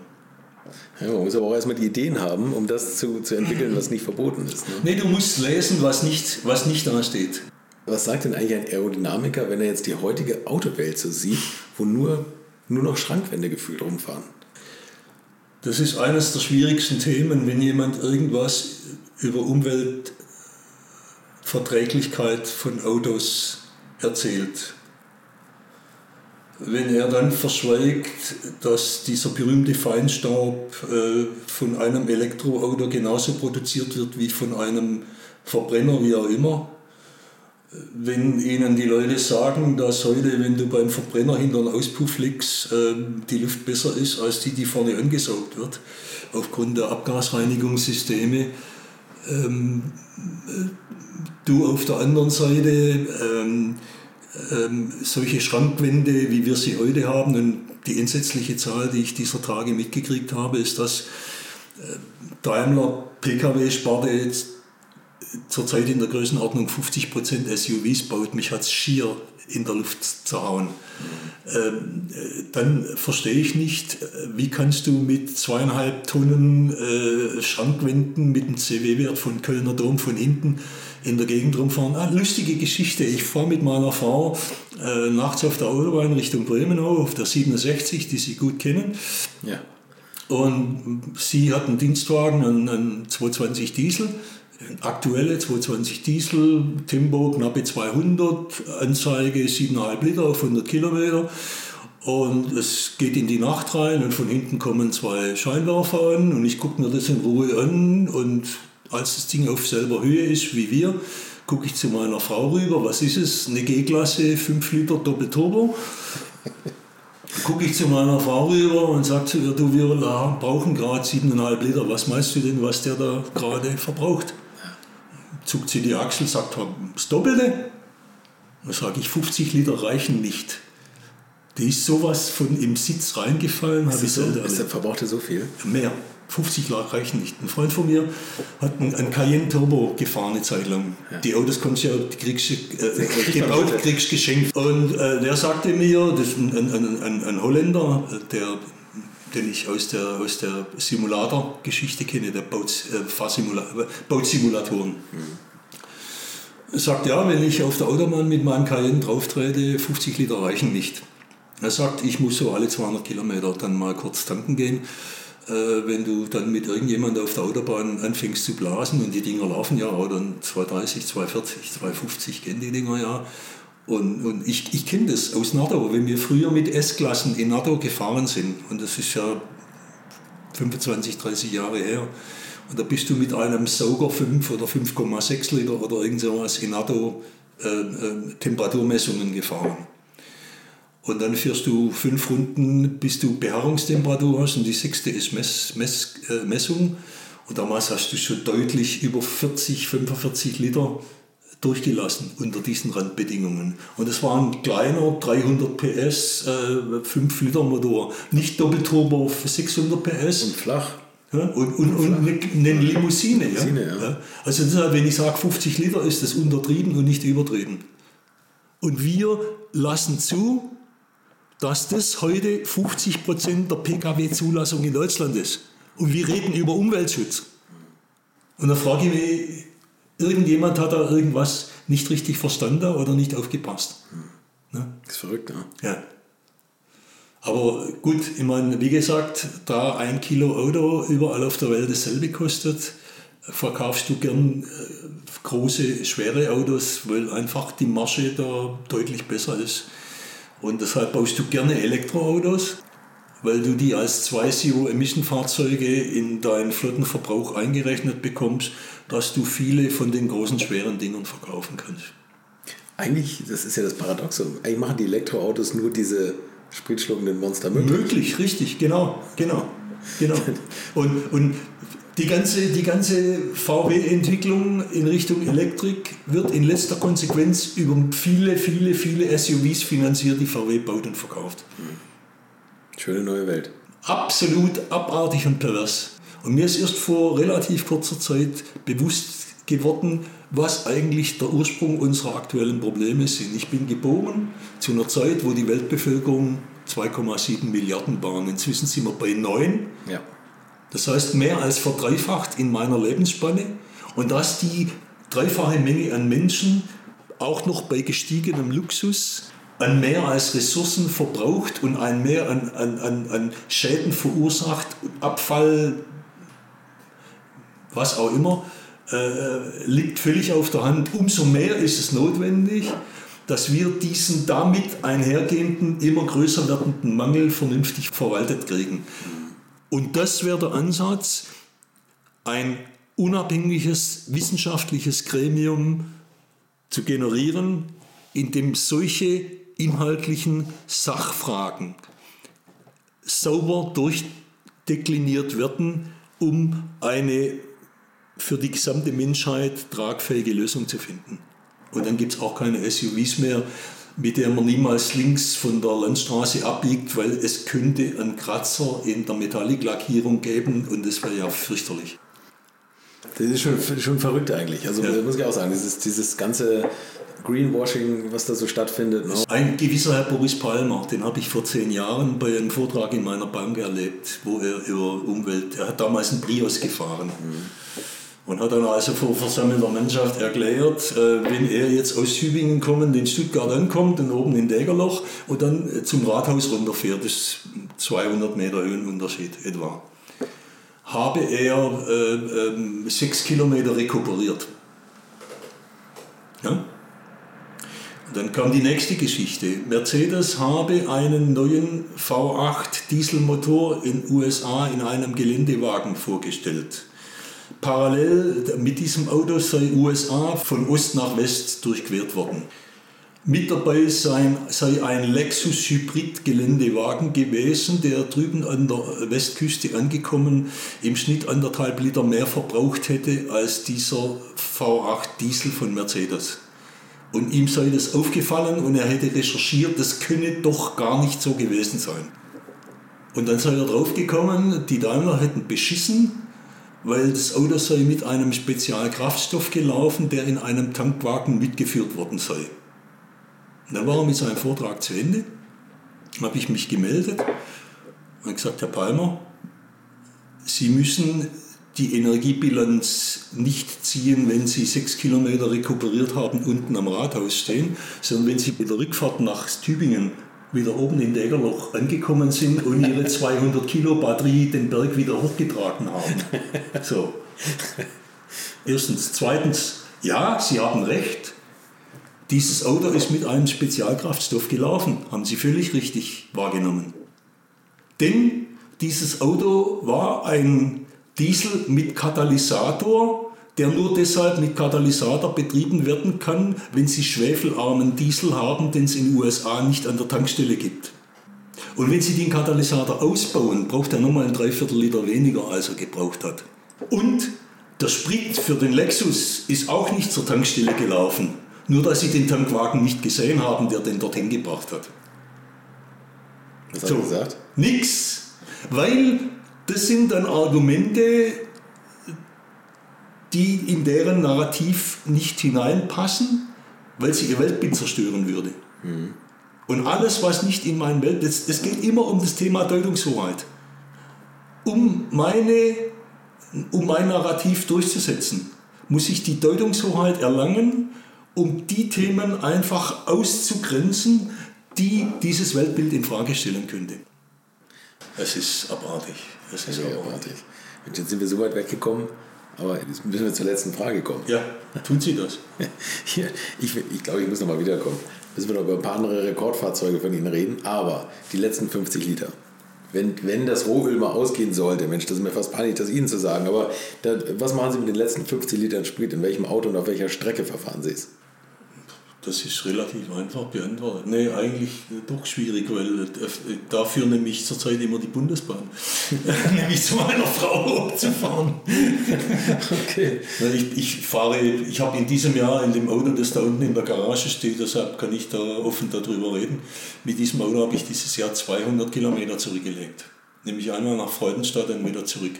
Ja, man muss aber auch erstmal die Ideen haben, um das zu, zu entwickeln, was nicht verboten ist. Ne? Nee, du musst lesen, was nicht, was nicht da steht. Was sagt denn eigentlich ein Aerodynamiker, wenn er jetzt die heutige Autowelt so sieht, wo nur, nur noch Schrankwände gefühlt rumfahren? Das ist eines der schwierigsten Themen, wenn jemand irgendwas über Umweltverträglichkeit von Autos erzählt. Wenn er dann verschweigt, dass dieser berühmte Feinstaub äh, von einem Elektroauto genauso produziert wird wie von einem Verbrenner, wie auch immer. Wenn Ihnen die Leute sagen, dass heute, wenn du beim Verbrenner hinter einen Auspuff legst, äh, die Luft besser ist als die, die vorne angesaugt wird, aufgrund der Abgasreinigungssysteme, ähm, äh, du auf der anderen Seite ähm, ähm, solche Schrankwände, wie wir sie heute haben, und die entsetzliche Zahl, die ich dieser Tage mitgekriegt habe, ist, dass äh, Daimler Pkw-Sparte jetzt zurzeit in der Größenordnung 50% SUVs baut. Mich hat es schier in der Luft zerhauen. Ähm, äh, dann verstehe ich nicht, wie kannst du mit zweieinhalb Tonnen äh, Schrankwänden mit einem CW-Wert von Kölner Dom von hinten in der Gegend rumfahren. Ah, lustige Geschichte. Ich fahre mit meiner Frau äh, nachts auf der Autobahn Richtung Bremenau auf der 67, die Sie gut kennen. Ja. Und sie hat einen Dienstwagen, einen, einen 220 Diesel, aktuelle 220 Diesel, Tempo knappe 200, Anzeige 7,5 Liter auf 100 Kilometer. Und es geht in die Nacht rein und von hinten kommen zwei Scheinwerfer an und ich gucke mir das in Ruhe an und als das Ding auf selber Höhe ist wie wir, gucke ich zu meiner Frau rüber, was ist es, eine G-Klasse, 5 Liter Doppelturbo gucke ich zu meiner Frau rüber und sage zu ihr, du, wir brauchen gerade 7,5 Liter. Was meinst du denn, was der da gerade verbraucht? Zuckt sie die Achsel, sagt, das Doppelte? Dann sage ich, 50 Liter reichen nicht. Die ist sowas von im Sitz reingefallen, habe ich so, verbrauchte so viel? Mehr. 50 La- reichen nicht. Ein Freund von mir hat einen, einen Cayenne Turbo gefahren eine Zeit lang. Die Autos konntest du ja, kriegst äh, gebaut, kriegst geschenkt. Und äh, der sagte mir, das ist ein, ein, ein, ein, ein Holländer, äh, der, den ich aus der, aus der Simulator-Geschichte kenne, der baut, äh, äh. Er sagt, ja, wenn ich auf der Autobahn mit meinem Cayenne drauftrete, 50 Liter reichen nicht. Er sagt, ich muss so alle 200 Kilometer dann mal kurz tanken gehen. Äh, wenn du dann mit irgendjemand auf der Autobahn anfängst zu blasen und die Dinger laufen ja dann 230, 240, 250 kennen die Dinger ja. Und, und ich, ich kenne das aus Nato, wenn wir früher mit S-Klassen in Nato gefahren sind, und das ist ja 25, 30 Jahre her. Und da bist du mit einem Sauger 5 oder 5,6 Liter oder irgend sowas in NATO äh, äh, Temperaturmessungen gefahren. Und dann fährst du fünf Runden, bis du Beharrungstemperatur hast und die sechste ist Mess, Mess, äh, Messung. Und damals hast du schon deutlich über 40, 45 Liter durchgelassen unter diesen Randbedingungen. Und es war ein kleiner 300 PS, äh, 5 Liter Motor, nicht Doppelturbo für 600 PS. Und flach. Ja, und, und, und eine, eine Limousine. Limousine, ja. ja. Also deshalb, wenn ich sage 50 Liter, ist das untertrieben und nicht übertrieben. Und wir lassen zu, dass das heute 50 Prozent der Pkw-Zulassung in Deutschland ist. Und wir reden über Umweltschutz. Und da frage ich mich, irgendjemand hat da irgendwas nicht richtig verstanden oder nicht aufgepasst. Ne? Das ist verrückt, ne? Ja. Aber gut, ich meine, wie gesagt, da ein Kilo Auto überall auf der Welt dasselbe kostet, verkaufst du gern äh, große, schwere Autos, weil einfach die Marge da deutlich besser ist. Und deshalb baust du gerne Elektroautos, weil du die als zwei Zero-Emission-Fahrzeuge in deinen Flottenverbrauch eingerechnet bekommst, dass du viele von den großen, schweren Dingern verkaufen kannst. Eigentlich, das ist ja das Paradoxum, eigentlich machen die Elektroautos nur diese spritschluckenden Monster möglich. Möglich, richtig, genau, genau, genau. Und, und die ganze, die ganze VW-Entwicklung in Richtung Elektrik wird in letzter Konsequenz über viele, viele, viele SUVs finanziert, die VW baut und verkauft. Schöne neue Welt. Absolut abartig und pervers. Und mir ist erst vor relativ kurzer Zeit bewusst geworden, was eigentlich der Ursprung unserer aktuellen Probleme sind. Ich bin geboren zu einer Zeit, wo die Weltbevölkerung 2,7 Milliarden waren. Inzwischen sind wir bei 9. Ja. Das heißt, mehr als verdreifacht in meiner Lebensspanne. Und dass die dreifache Menge an Menschen auch noch bei gestiegenem Luxus an mehr als Ressourcen verbraucht und ein mehr an, an, an, an Schäden verursacht, Abfall, was auch immer, äh, liegt völlig auf der Hand. Umso mehr ist es notwendig, dass wir diesen damit einhergehenden, immer größer werdenden Mangel vernünftig verwaltet kriegen. Und das wäre der Ansatz, ein unabhängiges wissenschaftliches Gremium zu generieren, in dem solche inhaltlichen Sachfragen sauber durchdekliniert werden, um eine für die gesamte Menschheit tragfähige Lösung zu finden. Und dann gibt es auch keine SUVs mehr, mit der man niemals links von der Landstraße abbiegt, weil es könnte einen Kratzer in der Metalliklackierung geben und das wäre ja fürchterlich. Das ist schon, schon verrückt eigentlich. Also Ja. muss ich auch sagen, dieses, dieses ganze Greenwashing, was da so stattfindet. Ne? Ein gewisser Herr Boris Palmer, den habe ich vor zehn Jahren bei einem Vortrag in meiner Bank erlebt, wo er über Umwelt, er hat damals einen Prius gefahren. Und hat dann also vor versammelter Mannschaft erklärt, äh, wenn er jetzt aus Tübingen kommend in Stuttgart ankommt und oben in Dägerloch und dann äh, zum Rathaus runterfährt, das ist 200 Meter Höhenunterschied etwa, habe er äh, ähm, sechs Kilometer rekuperiert. Ja? Dann kam die nächste Geschichte. Mercedes habe einen neuen V8 Dieselmotor in USA in einem Geländewagen vorgestellt. Parallel mit diesem Auto sei USA von Ost nach West durchquert worden. Mit dabei sei, sei ein Lexus Hybrid Geländewagen gewesen, der drüben an der Westküste angekommen im Schnitt anderthalb Liter mehr verbraucht hätte als dieser V8 Diesel von Mercedes. Und ihm sei das aufgefallen und er hätte recherchiert, das könne doch gar nicht so gewesen sein. Und dann sei er draufgekommen, die Daimler hätten beschissen, weil das Auto sei mit einem Spezialkraftstoff gelaufen, der in einem Tankwagen mitgeführt worden sei. Und dann war er mit seinem Vortrag zu Ende, habe ich mich gemeldet und gesagt, Herr Palmer, Sie müssen die Energiebilanz nicht ziehen, wenn Sie sechs Kilometer rekuperiert haben, unten am Rathaus stehen, sondern wenn Sie bei der Rückfahrt nach Tübingen wieder oben in Dägerloch angekommen sind und ihre 200 Kilo Batterie den Berg wieder hochgetragen haben. So. Erstens. Zweitens, ja, Sie haben recht. Dieses Auto ist mit einem Spezialkraftstoff gelaufen. Haben Sie völlig richtig wahrgenommen. Denn dieses Auto war ein Diesel mit Katalysator, der nur deshalb mit Katalysator betrieben werden kann, wenn Sie schwefelarmen Diesel haben, den es in den USA nicht an der Tankstelle gibt. Und wenn Sie den Katalysator ausbauen, braucht er nochmal ein Dreiviertel Liter weniger, als er gebraucht hat. Und der Sprit für den Lexus ist auch nicht zur Tankstelle gelaufen, nur dass Sie den Tankwagen nicht gesehen haben, der den dorthin gebracht hat. Was hat er gesagt? Nix. Weil das sind dann Argumente, die in deren Narrativ nicht hineinpassen, weil sie ihr Weltbild zerstören würde. Und alles, was nicht in mein Welt, das, das geht immer um das Thema Deutungshoheit. Um, meine, um mein Narrativ durchzusetzen, muss ich die Deutungshoheit erlangen, um die Themen einfach auszugrenzen, die dieses Weltbild in Frage stellen könnte. Es ist abartig. Es ist abartig. warte. Und jetzt sind wir so weit weggekommen, aber jetzt müssen wir zur letzten Frage kommen. Ja, tun Sie das. Hier, ich, ich glaube, ich muss noch mal wiederkommen. Müssen wir noch über ein paar andere Rekordfahrzeuge von Ihnen reden, aber die letzten 50 Liter. Wenn, wenn das Rohöl mal ausgehen sollte, Mensch, das ist mir fast peinlich, das Ihnen zu sagen, aber da, was machen Sie mit den letzten 50 Litern Sprit? In welchem Auto und auf welcher Strecke verfahren Sie es? Das ist relativ einfach beantwortet. Nee, eigentlich doch schwierig, weil äh, dafür nehme ich zurzeit immer die Bundesbahn. nämlich zu meiner Frau zu fahren. Okay. Ich, ich fahre, ich habe in diesem Jahr in dem Auto, das da unten in der Garage steht, deshalb kann ich da offen darüber reden. Mit diesem Auto habe ich dieses Jahr 200 Kilometer zurückgelegt. Nämlich einmal nach Freudenstadt und wieder zurück.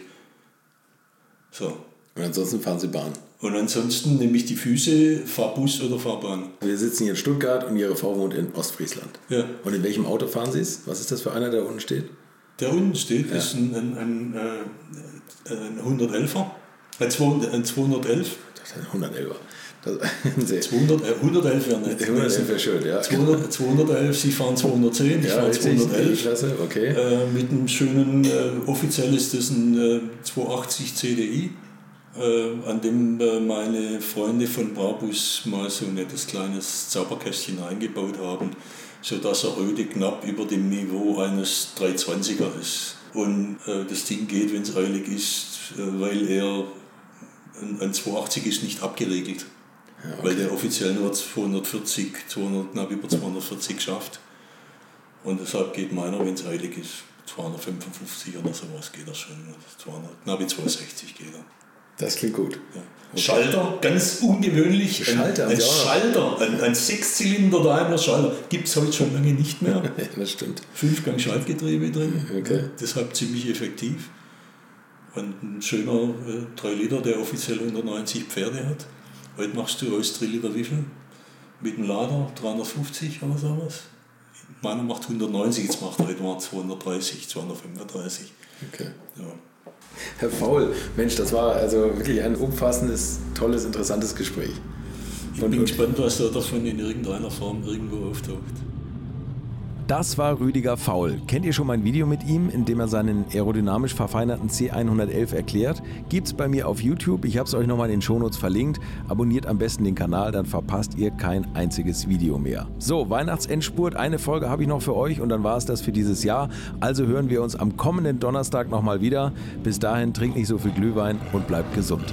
So. Und ansonsten fahren Sie Bahn. Und ansonsten nehme ich die Füße, fahr Bus oder fahr Bahn. Wir sitzen hier in Stuttgart und Ihre Frau wohnt in Ostfriesland. Ja. Und in welchem Auto fahren Sie es? Was ist das für einer, der unten steht? Der unten steht, ist ein, ein, ein, äh, ein 111er. Ein 200 ein 211. Das ist ein 111er. Das, sehr, 200, äh, 111 wäre nicht. 111 wäre schön, ja. 200, 211, Sie fahren 210, ich Ja, fahre richtig, 211. Klasse, okay. Äh, mit einem schönen, äh, offiziell ist das ein äh, 280 CDI, äh, an dem äh, meine Freunde von Brabus mal so ein nettes kleines Zauberkästchen eingebaut haben, sodass er heute knapp über dem Niveau eines 320er ist. Und äh, das Ding geht, wenn es eilig ist, äh, weil er ein, ein 280 ist nicht abgeregelt. Weil der offiziell nur 240, 200, knapp über 240 schafft. Und deshalb geht meiner, wenn es eilig ist, 255 oder sowas geht er schon. 200, knapp 260 geht er. Das klingt gut. Ja. Schalter, ganz ungewöhnlich. Schalter ein, ein? Schalter, ein, ein Sechszylinder Daimler Schalter, gibt es heute schon lange nicht mehr. Das stimmt. Fünfgang Schaltgetriebe drin, Okay. deshalb ziemlich effektiv. Und ein schöner äh, 3 Liter, der offiziell 190 Pferde hat. Heute machst du aus 3 Liter wie viel? Mit dem Lader 350 oder sowas. Meiner macht 190, jetzt macht er mal 230, 235. Okay. Ja. Herr Faul, Mensch, das war also wirklich ein umfassendes, tolles, interessantes Gespräch. Ich bin gespannt, was da davon in irgendeiner Form irgendwo auftaucht. Das war Rüdiger Faul. Kennt ihr schon mein Video mit ihm, in dem er seinen aerodynamisch verfeinerten C111 erklärt? Gibt's bei mir auf YouTube. Ich habe es euch nochmal in den Shownotes verlinkt. Abonniert am besten den Kanal, dann verpasst ihr kein einziges Video mehr. So, Weihnachtsendspurt. Eine Folge habe ich noch für euch und dann war es das für dieses Jahr. Also hören wir uns am kommenden Donnerstag nochmal wieder. Bis dahin trinkt nicht so viel Glühwein und bleibt gesund.